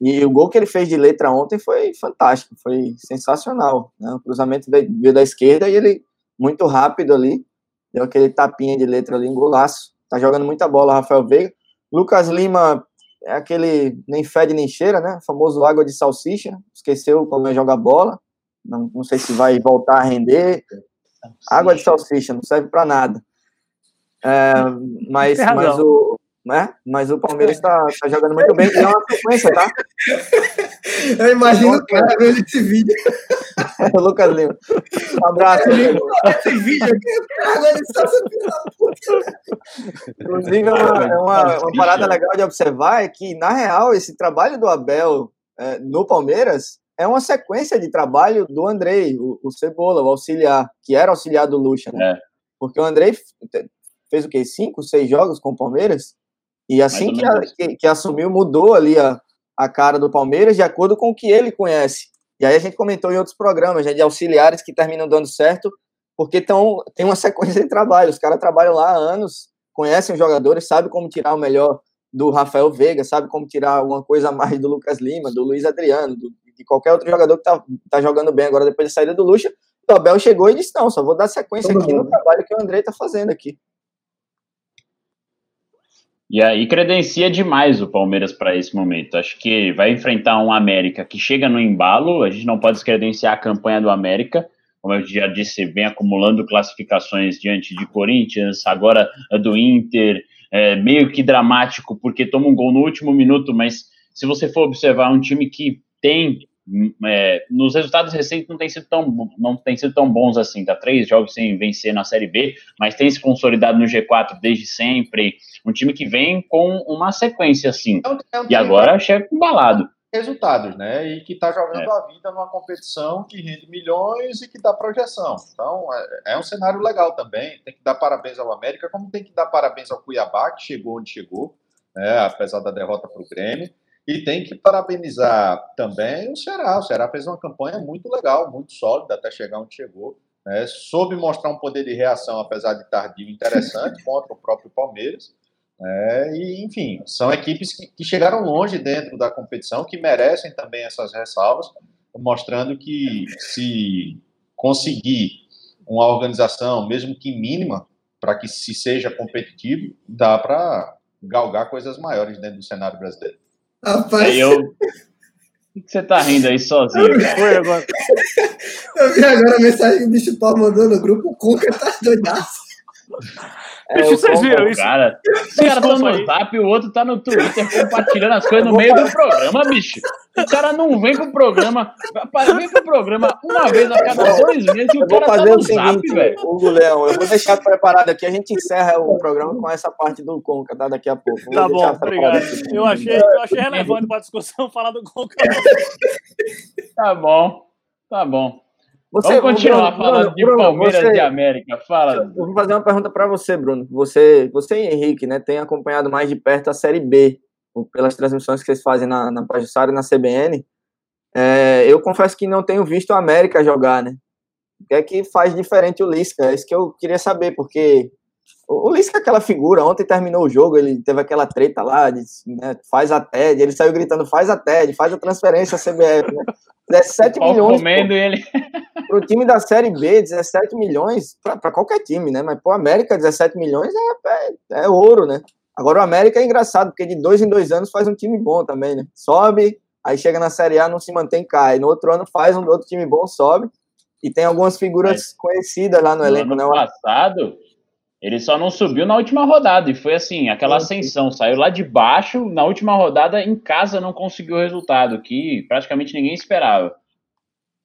e o gol que ele fez de letra ontem foi fantástico, foi sensacional. Né? O cruzamento veio da esquerda e ele, muito rápido ali, deu aquele tapinha de letra ali, um golaço. Tá jogando muita bola, Rafael Veiga. Lucas Lima é aquele nem fede nem cheira, né? O famoso água de salsicha. Esqueceu como é jogar bola. Não, não sei se vai voltar a render. Água de salsicha, não serve para nada. É, mas, mas, o, né? mas o Palmeiras está tá jogando muito bem. E é uma sequência, tá? eu imagino o cara vendo esse vídeo. Lucas Lima. Um abraço. Esse vídeo aqui. Inclusive, é uma, é uma, uma parada legal de observar é que, na real, esse trabalho do Abel é, no Palmeiras é uma sequência de trabalho do Andrei, o, o Cebola, o auxiliar, que era auxiliar do Lucha, né? É. Porque o Andrei fe- fez o quê? Cinco, seis jogos com o Palmeiras? E assim que, a- que, que assumiu, mudou ali a, a cara do Palmeiras de acordo com o que ele conhece. E aí a gente comentou em outros programas, né, de auxiliares que terminam dando certo, porque tão, tem uma sequência de trabalho. Os caras trabalham lá há anos, conhecem os jogadores, sabem como tirar o melhor do Rafael Veiga, sabe como tirar alguma coisa a mais do Lucas Lima, do Luiz Adriano, do, de qualquer outro jogador que tá, tá jogando bem agora depois da saída do Lucha. O Abel chegou e disse: não, só vou dar sequência Todo aqui no mundo. trabalho que o André tá fazendo aqui. E aí credencia demais o Palmeiras para esse momento. Acho que vai enfrentar um América que chega no embalo. A gente não pode descredenciar a campanha do América. Como eu já disse, vem acumulando classificações diante de Corinthians, agora do Inter. É meio que dramático porque toma um gol no último minuto, mas se você for observar um time que tem é, nos resultados recentes não tem sido tão não tem sido tão bons assim, tá três jogos sem vencer na Série B, mas tem se consolidado no G4 desde sempre, um time que vem com uma sequência assim. É um- é um E agora chega embalado. resultados, né? E que está jogando É. a vida numa competição que rende milhões e que dá projeção. Então, é, é um cenário legal também. Tem que dar parabéns ao América, como tem que dar parabéns ao Cuiabá, que chegou onde chegou, né? apesar da derrota para o Grêmio. E tem que parabenizar também o Ceará. O Ceará fez uma campanha muito legal, muito sólida até chegar onde chegou. Né? Soube mostrar um poder de reação, apesar de tardio, interessante contra o próprio Palmeiras. É, e, enfim, são equipes que, que chegaram longe dentro da competição, que merecem também essas ressalvas, mostrando que se conseguir uma organização, mesmo que mínima, para que se seja competitivo, dá para galgar coisas maiores dentro do cenário brasileiro. Rapaz, Aí eu. O que você tá rindo aí sozinho, cara? Foi agora. eu vi agora a mensagem que o bicho pau mandou no grupo, o Conca tá doidaço. É, Bicho, o vocês viram O isso? cara, os caras estão Desculpa no zap e o outro tá no Twitter compartilhando as coisas no meio do programa, bicho. O cara não vem pro programa, vem pro programa uma vez a cada dois meses e o cara tá no zap, velho. Hugo Leão, eu vou deixar preparado aqui, a gente encerra o programa com essa parte do Conca, tá? Daqui a pouco. Vou tá bom, obrigado. Eu achei, eu achei relevante pra discussão falar do Conca. tá bom, tá bom. Você, Vamos continuar Bruno, falando Bruno, de Bruno, Palmeiras você, de América. Fala. Eu vou fazer uma pergunta para você, Bruno. Você, você e Henrique, né, tem acompanhado mais de perto a Série B, pelas transmissões que vocês fazem na, na Pajussara e na CBN. É, eu confesso que não tenho visto a América jogar, né? O que é que faz diferente o Lisca? É isso que eu queria saber, porque o Lisca é aquela figura, ontem terminou o jogo, ele teve aquela treta lá, de, né, faz a TED, ele saiu gritando, faz a TED, faz a transferência CBF, né? 17 milhões comendo ele. pro time da Série B, 17 milhões, para qualquer time, né? Mas pro América, 17 milhões é, é, é, ouro, né? Agora o América é engraçado, porque de dois em dois anos faz um time bom também, né? Sobe, aí chega na Série A, não se mantém, cai. No outro ano faz um outro time bom, sobe. E tem algumas figuras é. conhecidas lá no, no elenco, ano né? passado, ele só não subiu na última rodada e foi assim, aquela ascensão, saiu lá de baixo, na última rodada em casa não conseguiu o resultado, que praticamente ninguém esperava.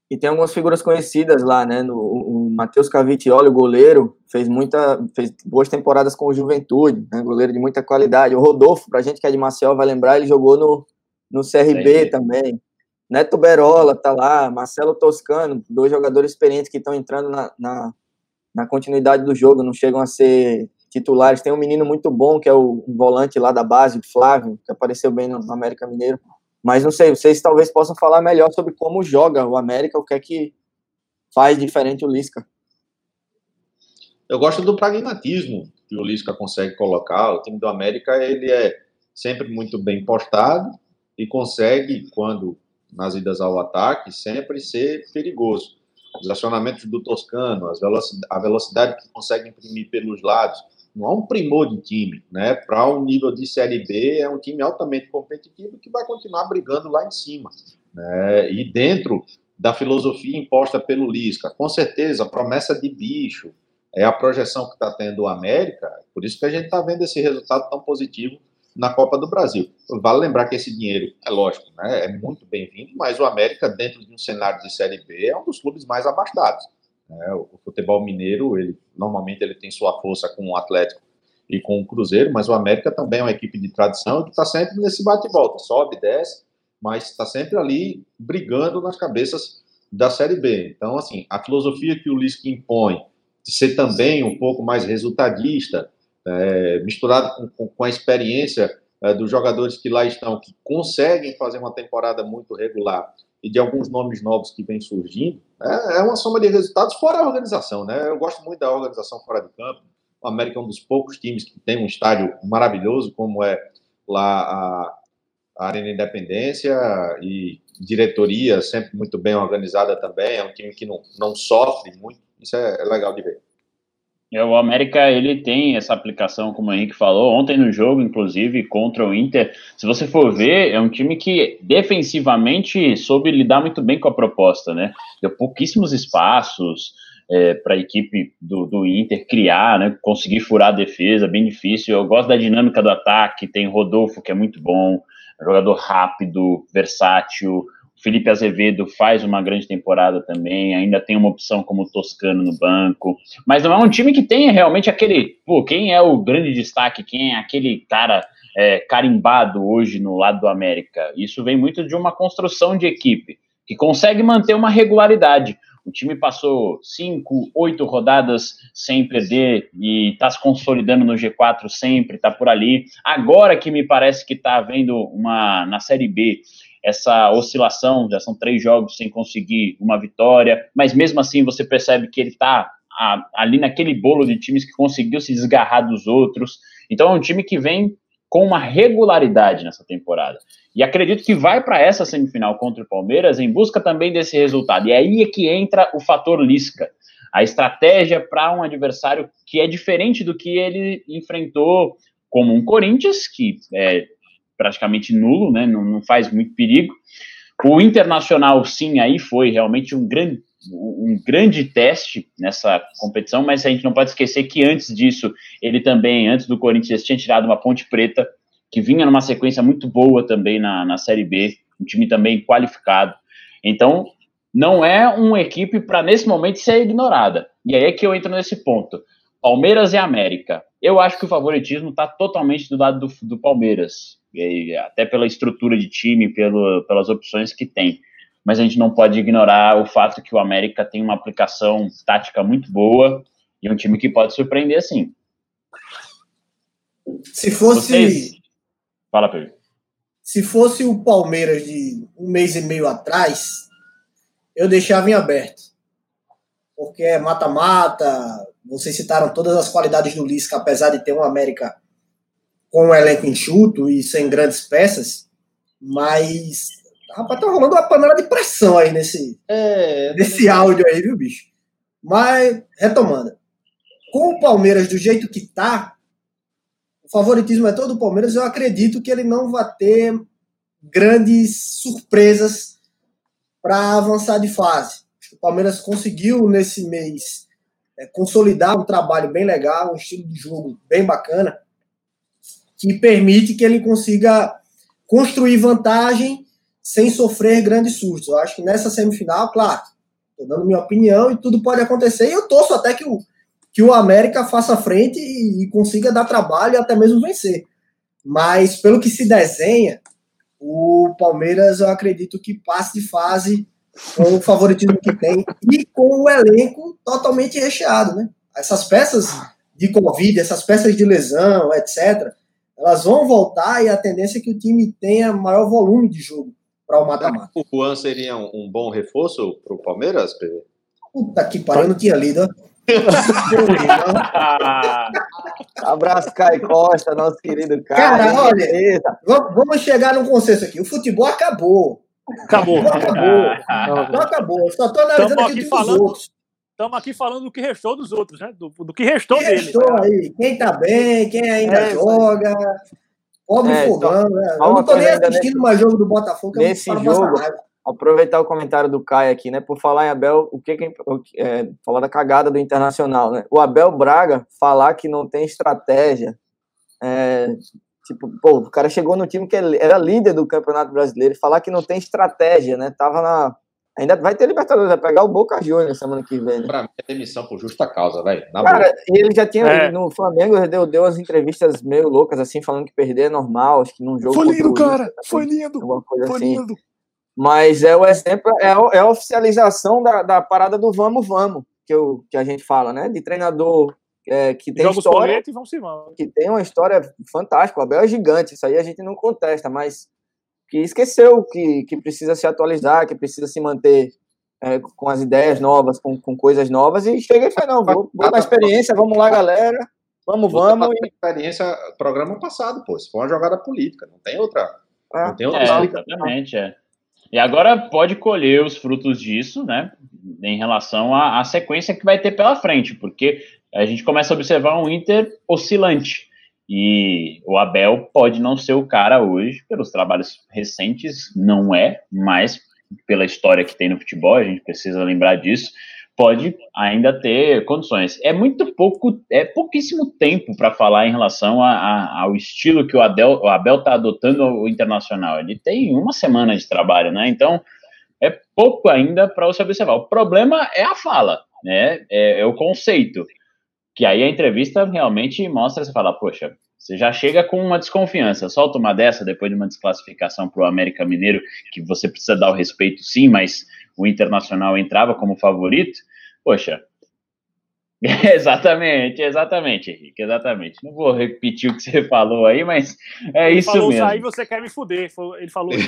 E tem algumas figuras conhecidas lá, né? No, o Matheus Cavitioli, o goleiro, fez muita, fez boas temporadas com o Juventude, né? Goleiro de muita qualidade. O Rodolfo, pra gente que é de Maceió, vai lembrar, ele jogou no, no CRB também. Neto Berola tá lá, Marcelo Toscano, dois jogadores experientes que estão entrando na, na na continuidade do jogo, não chegam a ser titulares. Tem um menino muito bom, que é o volante lá da base, Flávio, que apareceu bem no, América Mineiro. Mas não sei, vocês talvez possam falar melhor sobre como joga o América, o que é que faz diferente o Lisca. Eu gosto do pragmatismo que o Lisca consegue colocar. O time do América ele é sempre muito bem postado e consegue, quando nas idas ao ataque, sempre ser perigoso os acionamentos do Toscano, velocidade, a velocidade que consegue imprimir pelos lados. Não há um primor de time, né? Para um nível de Série B, é um time altamente competitivo que vai continuar brigando lá em cima. Né? E dentro da filosofia imposta pelo Lisca, com certeza, promessa de bicho é a projeção que está tendo o América, por isso que a gente está vendo esse resultado tão positivo na Copa do Brasil. Vale lembrar que esse dinheiro, é lógico, né, é muito bem-vindo, mas o América, dentro de um cenário de Série B, é um dos clubes mais abastados. Né? O futebol mineiro, ele normalmente ele tem sua força com o Atlético e com o Cruzeiro, mas o América também é uma equipe de tradição que está sempre nesse bate-volta, sobe, desce, mas está sempre ali brigando nas cabeças da Série B. Então, assim, a filosofia que o Lisca impõe de ser também um pouco mais resultadista, é, misturado com, com, com, a experiência é, dos jogadores que lá estão, que conseguem fazer uma temporada muito regular e de alguns nomes novos que vêm surgindo, é, é uma soma de resultados fora a organização, né? Eu gosto muito da organização fora de campo. O América é um dos poucos times que tem um estádio maravilhoso, como é lá a, a Arena Independência e diretoria sempre muito bem organizada também. É um time que não, não sofre muito. Isso é, é legal de ver. É, o América ele tem essa aplicação, como o Henrique falou, ontem no jogo, inclusive, contra o Inter. Se você for ver, é um time que defensivamente soube lidar muito bem com a proposta, né? Deu pouquíssimos espaços é, para a equipe do, do Inter criar, né? Conseguir furar a defesa, bem difícil. Eu gosto da dinâmica do ataque, tem Rodolfo, que é muito bom, jogador rápido, versátil. Felipe Azevedo faz uma grande temporada também, ainda tem uma opção como Toscano no banco, mas não é um time que tenha realmente aquele, pô, quem é o grande destaque, quem é aquele cara é, carimbado hoje no lado do América. Isso vem muito de uma construção de equipe, que consegue manter uma regularidade. O time passou cinco, oito rodadas sem perder e está se consolidando no G4 sempre, está por ali. Agora que me parece que está havendo uma na Série B essa oscilação, já são três jogos sem conseguir uma vitória, mas mesmo assim você percebe que ele está ali naquele bolo de times que conseguiu se desgarrar dos outros. Então é um time que vem com uma regularidade nessa temporada. E acredito que vai para essa semifinal contra o Palmeiras em busca também desse resultado. E aí é que entra o fator Lisca. A estratégia para um adversário que é diferente do que ele enfrentou como um Corinthians, que é, praticamente nulo, né? Não, não faz muito perigo. O Internacional, sim, aí foi realmente um grande, um grande teste nessa competição, mas a gente não pode esquecer que antes disso, ele também, antes do Corinthians, tinha tirado uma ponte preta, que vinha numa sequência muito boa também na, na Série B, um time também qualificado. Então, não é uma equipe para, nesse momento, ser ignorada. E aí é que eu entro nesse ponto. Palmeiras e América. Eu acho que o favoritismo está totalmente do lado do, do Palmeiras, até pela estrutura de time, pelo, pelas opções que tem. Mas a gente não pode ignorar o fato que o América tem uma aplicação tática muito boa e um time que pode surpreender assim. Se fosse. Vocês... Fala, Pedro. Se fosse o Palmeiras de um mês e meio atrás, eu deixava em aberto. Porque é mata-mata, vocês citaram todas as qualidades do Lisca, apesar de ter um América com um elenco enxuto e sem grandes peças, mas rapaz, tá rolando uma panela de pressão aí nesse, é, nesse áudio aí, viu, bicho? Mas, retomando, com o Palmeiras do jeito que tá, o favoritismo é todo do Palmeiras, eu acredito que ele não vai ter grandes surpresas para avançar de fase. O Palmeiras conseguiu nesse mês é, consolidar um trabalho bem legal, um estilo de jogo bem bacana, que permite que ele consiga construir vantagem sem sofrer grandes sustos. Eu acho que nessa semifinal, claro, estou dando minha opinião e tudo pode acontecer, e eu torço até que o, que o América faça frente e, e consiga dar trabalho e até mesmo vencer. Mas pelo que se desenha, o Palmeiras eu acredito que passe de fase com o favoritismo que tem e com o elenco totalmente recheado, né? Essas peças de Covid, essas peças de lesão, etc., elas vão voltar e a tendência é que o time tenha maior volume de jogo para o mata-mata. O Juan seria um, um bom reforço para o Palmeiras, Pedro? Puta que pariu, eu não tinha lido. Abraço, Caio Costa, nosso querido Caio. Cara, olha, vamos chegar num consenso aqui. O futebol acabou. Acabou. Acabou. Não acabou. Só estou analisando aqui, aqui falando, outros. Estamos aqui falando do que restou dos outros, né? Do, do que restou quem dele. Restou né? aí. Quem tá bem, quem ainda é, joga. Pobre é, fogão, então, né? Eu não tô nem assistindo nesse, mais jogo do Botafogo. Nesse jogo, aproveitar o comentário do Caio aqui, né? Por falar em Abel, o que, que é, falar da cagada do Internacional, né? O Abel Braga falar que não tem estratégia é, Tipo, pô, o cara chegou no time que era líder do Campeonato Brasileiro e falar que não tem estratégia, né? Tava na. Ainda vai ter Libertadores, vai pegar o Boca Juniors semana que vem. Né? Pra mim é demissão por justa causa, velho. Cara, e ele já tinha. É. No Flamengo, ele deu, deu as entrevistas meio loucas, assim, falando que perder é normal, acho que num jogo. Foi lindo, cara! Foi lindo! Foi assim. lindo! Mas é o exemplo, é a, é a oficialização da, da parada do vamos, vamos, que, eu, que a gente fala, né? De treinador é, que tem Jogos história, e vão se vão. que tem uma história fantástica. O Abel é gigante, isso aí a gente não contesta, mas que esqueceu que, que precisa se atualizar, que precisa se manter é, com as ideias novas, com, com coisas novas, e chega e fala, não, vou, vou dar experiência, vamos lá, galera, vamos, vamos. E... Experiência, programa passado, pô, isso foi uma jogada política, não tem outra. É, não tem outra é, exatamente, é. E agora pode colher os frutos disso, né, em relação à, à sequência que vai ter pela frente, porque a gente começa a observar um Inter oscilante. E o Abel pode não ser o cara hoje, pelos trabalhos recentes, não é, mas pela história que tem no futebol, a gente precisa lembrar disso, pode ainda ter condições. É muito pouco, é pouquíssimo tempo para falar em relação a, a, ao estilo que o, Adel, o Abel está adotando o internacional. Ele tem uma semana de trabalho, né? Então é pouco ainda para você observar. O problema é a fala, né? É, é o conceito. Que aí a entrevista realmente mostra, você fala, poxa, você já chega com uma desconfiança, solta uma dessa depois de uma desclassificação para o América Mineiro, que você precisa dar o respeito sim, mas o Internacional entrava como favorito, poxa. exatamente, exatamente, Henrique, exatamente. Não vou repetir o que você falou aí, mas é ele isso falou mesmo. Aí você quer me fuder, ele falou isso.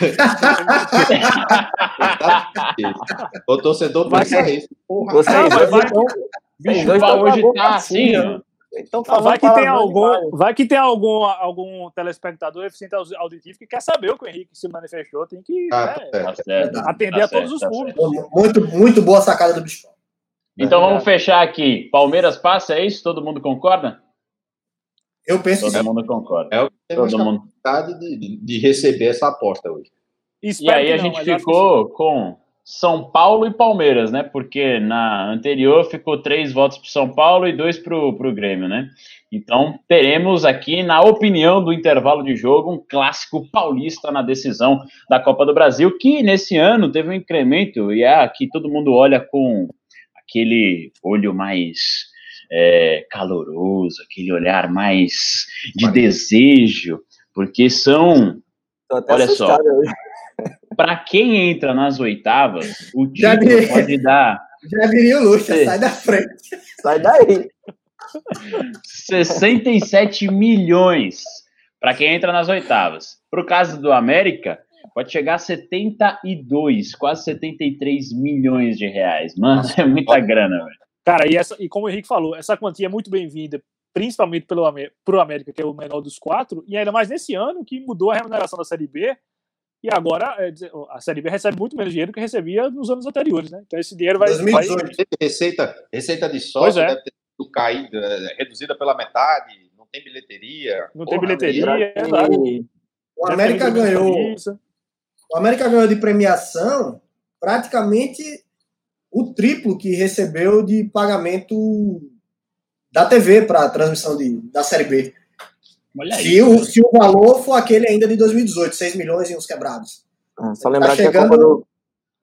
o torcedor vai isso. Você, vai, vai, Bicho, hoje tá assim, ó. Então, vai que tem algum, vai que tem algum, algum telespectador eficiente auditivo que quer saber o que o Henrique se manifestou, tem que ah, né, tá certo, atender tá a todos os tá públicos. Muito, muito boa sacada do bicho. Então vamos fechar aqui. Palmeiras passa, é isso? Todo mundo concorda? Eu penso Todo mundo concorda. É o que temos Todo mundo... de, de receber essa aposta hoje. Espero e aí a gente ficou com São Paulo e Palmeiras, né? Porque na anterior ficou três votos para São Paulo e dois para o Grêmio, né? Então teremos aqui, na opinião do intervalo de jogo, um clássico paulista na decisão da Copa do Brasil, que nesse ano teve um incremento, e é aqui todo mundo olha com aquele olho mais é, caloroso, aquele olhar mais de desejo, porque são. Olha só. Para quem entra nas oitavas, o título pode dar. Já diria o Lucha, sai da frente. Sai daí. 67 milhões para quem entra nas oitavas. Para o caso do América, pode chegar a 72, quase 73 milhões de reais. Mano, é muita grana, velho. Cara, e, essa, e como o Henrique falou, essa quantia é muito bem-vinda, principalmente pelo pro América, que é o menor dos quatro, e ainda mais nesse ano que mudou a remuneração da Série B e agora é, a Série B recebe muito menos dinheiro que recebia nos anos anteriores, né? Então esse dinheiro vai. 2018. Vai... Receita, receita de sócio é. deve ter sido caída, é, reduzida pela metade, não tem bilheteria. Não tem bilheteria, é verdade. O América ganhou. O América ganhou de premiação praticamente o triplo que recebeu de pagamento da TV para a transmissão de, da Série B. Olha se, o, se o valor for aquele ainda de 2018, 6 milhões e uns quebrados. Ah, só lembrar tá que a Copa do,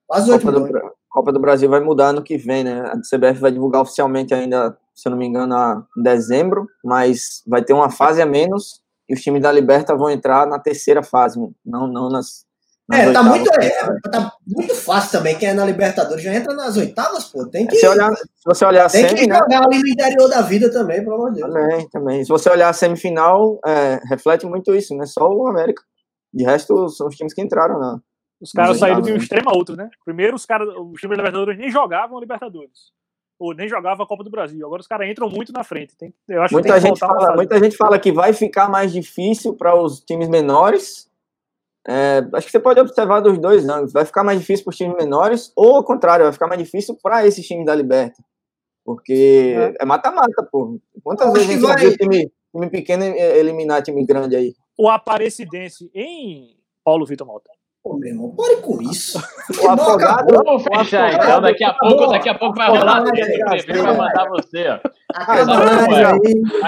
quase 8 Copa do, Copa do Brasil vai mudar no que vem, né? A CBF vai divulgar oficialmente ainda, se eu não me engano, em dezembro, mas vai ter uma fase a menos e os times da Liberta vão entrar na terceira fase, não, não nas, é, tá muito, é, tá muito fácil também. Quem é na Libertadores já entra nas oitavas, pô. Tem que. Se, olhar, se você olhar a tem semi, que né? jogar né? ali no interior da vida também, pelo amor de Deus. Também, também. Se você olhar a semifinal, é, reflete muito isso, né? Só o América. De resto, são os times que entraram na. Os caras saíram de um extremo a outro, né? Primeiro, os caras, os times da Libertadores nem jogavam a Libertadores. Ou nem jogavam a Copa do Brasil. Agora os caras entram muito na frente. Tem, eu acho muita, que gente fala, muita gente fala que vai ficar mais difícil para os times menores é, acho que você pode observar dos dois ângulos. Vai ficar mais difícil para os times menores, ou ao contrário, vai ficar mais difícil para esses times da Liberta. Porque é mata-mata, é pô. Quantas vezes a gente vai... viu time, time pequeno eliminar time grande aí? O Aparecidense em Paulo Vitor Malta. Pô, meu irmão, pare com isso. O afogado. Vamos fechar, então. Daqui a pouco, daqui a pouco vai rolar. Vai mandar você, ó.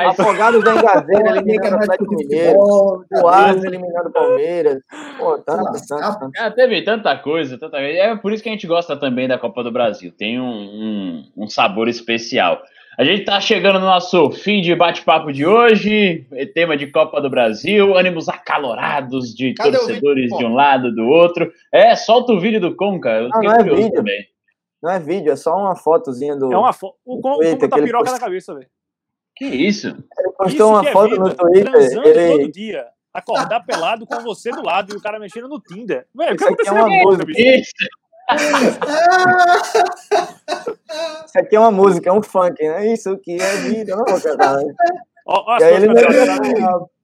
Afogados da Engazeira eliminando o Atlético Mineiro. O Asa eliminando o Palmeiras. Pô, tanto, tanto, tanto. teve tanta coisa, tanta coisa. É por isso que a gente gosta também da Copa do Brasil. Tem um, um, um sabor especial. A gente está chegando no nosso fim de bate-papo de hoje, tema de Copa do Brasil, ânimos acalorados de Cadê torcedores de um lado do outro. É, solta o vídeo do Conca, eu não, não é vídeo. também. Não é vídeo, é só uma fotozinha do. É uma foto. O Conca tá piroca post... na cabeça, velho. Que isso? Ele postou isso uma é foto vida, no Twitter. Transando ele... todo dia. Acordar pelado com você do lado e o cara mexendo no Tinder. Velho, o que aconteceu é uma música, bicho? Isso aqui é uma música, é um funk, né? Isso que é vida, não vou cantar. E aí ele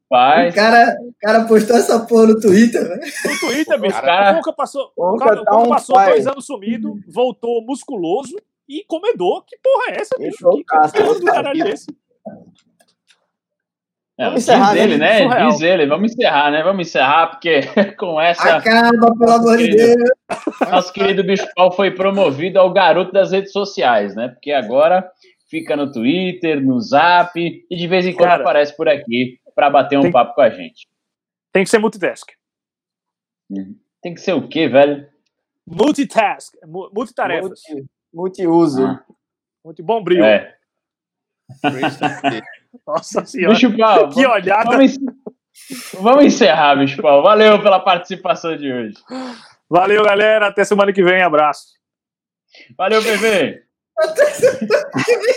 Pai. O cara, o cara postou essa porra no Twitter, né? No Twitter, bicho. Cara, o Conca passou, o cara, tá um passou dois anos sumido, voltou musculoso e comedor. Que porra é essa, bicho? Que conteúdo do caralho é esse? É, vamos encerrar, diz ele, né? né? Diz ele, vamos encerrar, né? Vamos encerrar, porque com essa. Acaba, pelo amor de Deus! Nosso querido Bicho Paulo foi promovido ao garoto das redes sociais, né? Porque agora fica no Twitter, no Zap e de vez em quando Cara, aparece por aqui para bater um tem, papo com a gente. Tem que ser multitask. Uhum. Tem que ser o quê, velho? Multitask, multitarefas. Multi, multiuso. Ah. Muito bom brilho. É. Nossa senhora. Bicho Paulo, que olhada. Vamos, vamos encerrar, Bicho Paulo. Valeu pela participação de hoje. Valeu, galera. Até semana que vem. Abraço. Valeu, PV. Até semana que vem.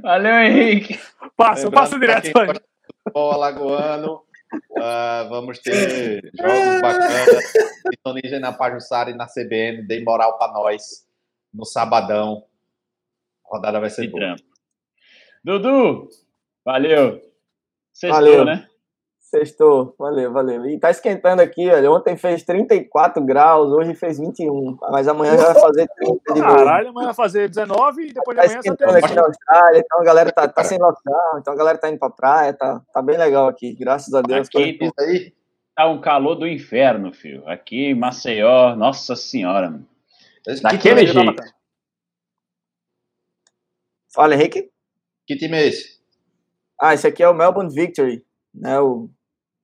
Valeu, Henrique. Passa, passa direto. Futebol alagoano. Uh, vamos ter jogos bacanas. Sintonizem na Pajussara e na CBN. Dei moral para nós no sabadão. A rodada vai ser boa. Dudu, valeu. Sextou, valeu. né? Sextou, valeu, valeu. E tá esquentando aqui, olha. Ontem fez 34 graus, hoje fez 21. Mas amanhã já vai fazer 30 de novo. Caralho, amanhã vai fazer 19 e depois tá de amanhã esquentando aqui na Austrália, então a galera tá, tá sem lockdown, então a galera tá indo pra praia, tá, tá bem legal aqui, graças a Deus. Aqui, isso aí. tá um calor do inferno, filho. Aqui em Maceió, nossa senhora. Mano. Daquele jeito. Fala, Henrique. Que time é esse? Ah, esse aqui é o Melbourne Victory. Né, o,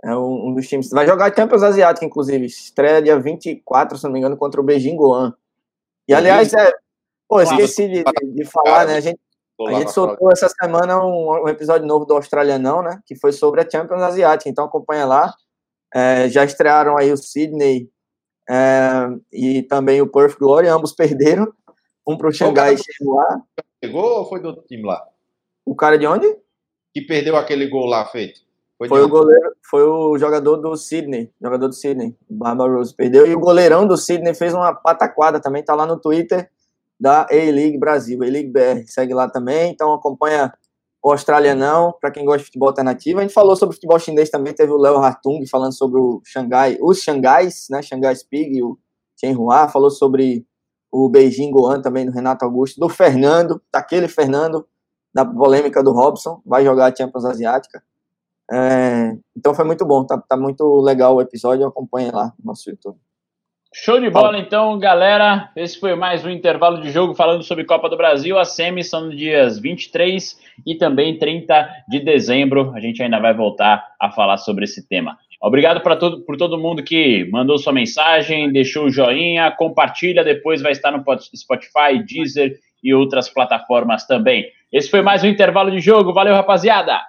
é um, dos times. Vai jogar Champions Asiática, inclusive. Estreia dia 24, se não me engano, contra o Beijing Goan. E, aliás, é. Pô, esqueci de, de, de falar, né? A gente, a gente soltou essa semana um, um, episódio novo do Australianão, né? Que foi sobre a Champions Asiática. Então acompanha lá. É, já estrearam aí o Sydney é, e também o Perth Glory, ambos perderam. Um para o Xangai Shenhua. Pegou ou foi do time lá? O cara de onde? Que perdeu aquele gol lá feito. Foi, foi o goleiro, foi o jogador do Sydney, jogador do Sydney, Barbara Rose perdeu e o goleirão do Sydney fez uma pataquada também, tá lá no Twitter da A-League Brasil, A-League BR, segue lá também, então acompanha o Australianão, para quem gosta de futebol alternativo. A gente falou sobre futebol chinês também, teve o Léo Hartung falando sobre o Xangai, os Xangais, né, Xangai Spig, o Chen Hua, falou sobre o Beijing Goan também, do Renato Augusto, do Fernando, daquele Fernando, da polêmica do Robson, vai jogar a Champions Asiática. É, então foi muito bom, tá, tá muito legal o episódio, acompanha lá no nosso YouTube. Show de bola, então, galera. Esse foi mais um intervalo de jogo falando sobre Copa do Brasil. As semis são nos dias 23 e também 30 de dezembro. A gente ainda vai voltar a falar sobre esse tema. Obrigado para todo, por todo mundo que mandou sua mensagem, deixou o joinha, compartilha, depois vai estar no Spotify, Deezer e outras plataformas também. Esse foi mais um intervalo de jogo. Valeu, rapaziada!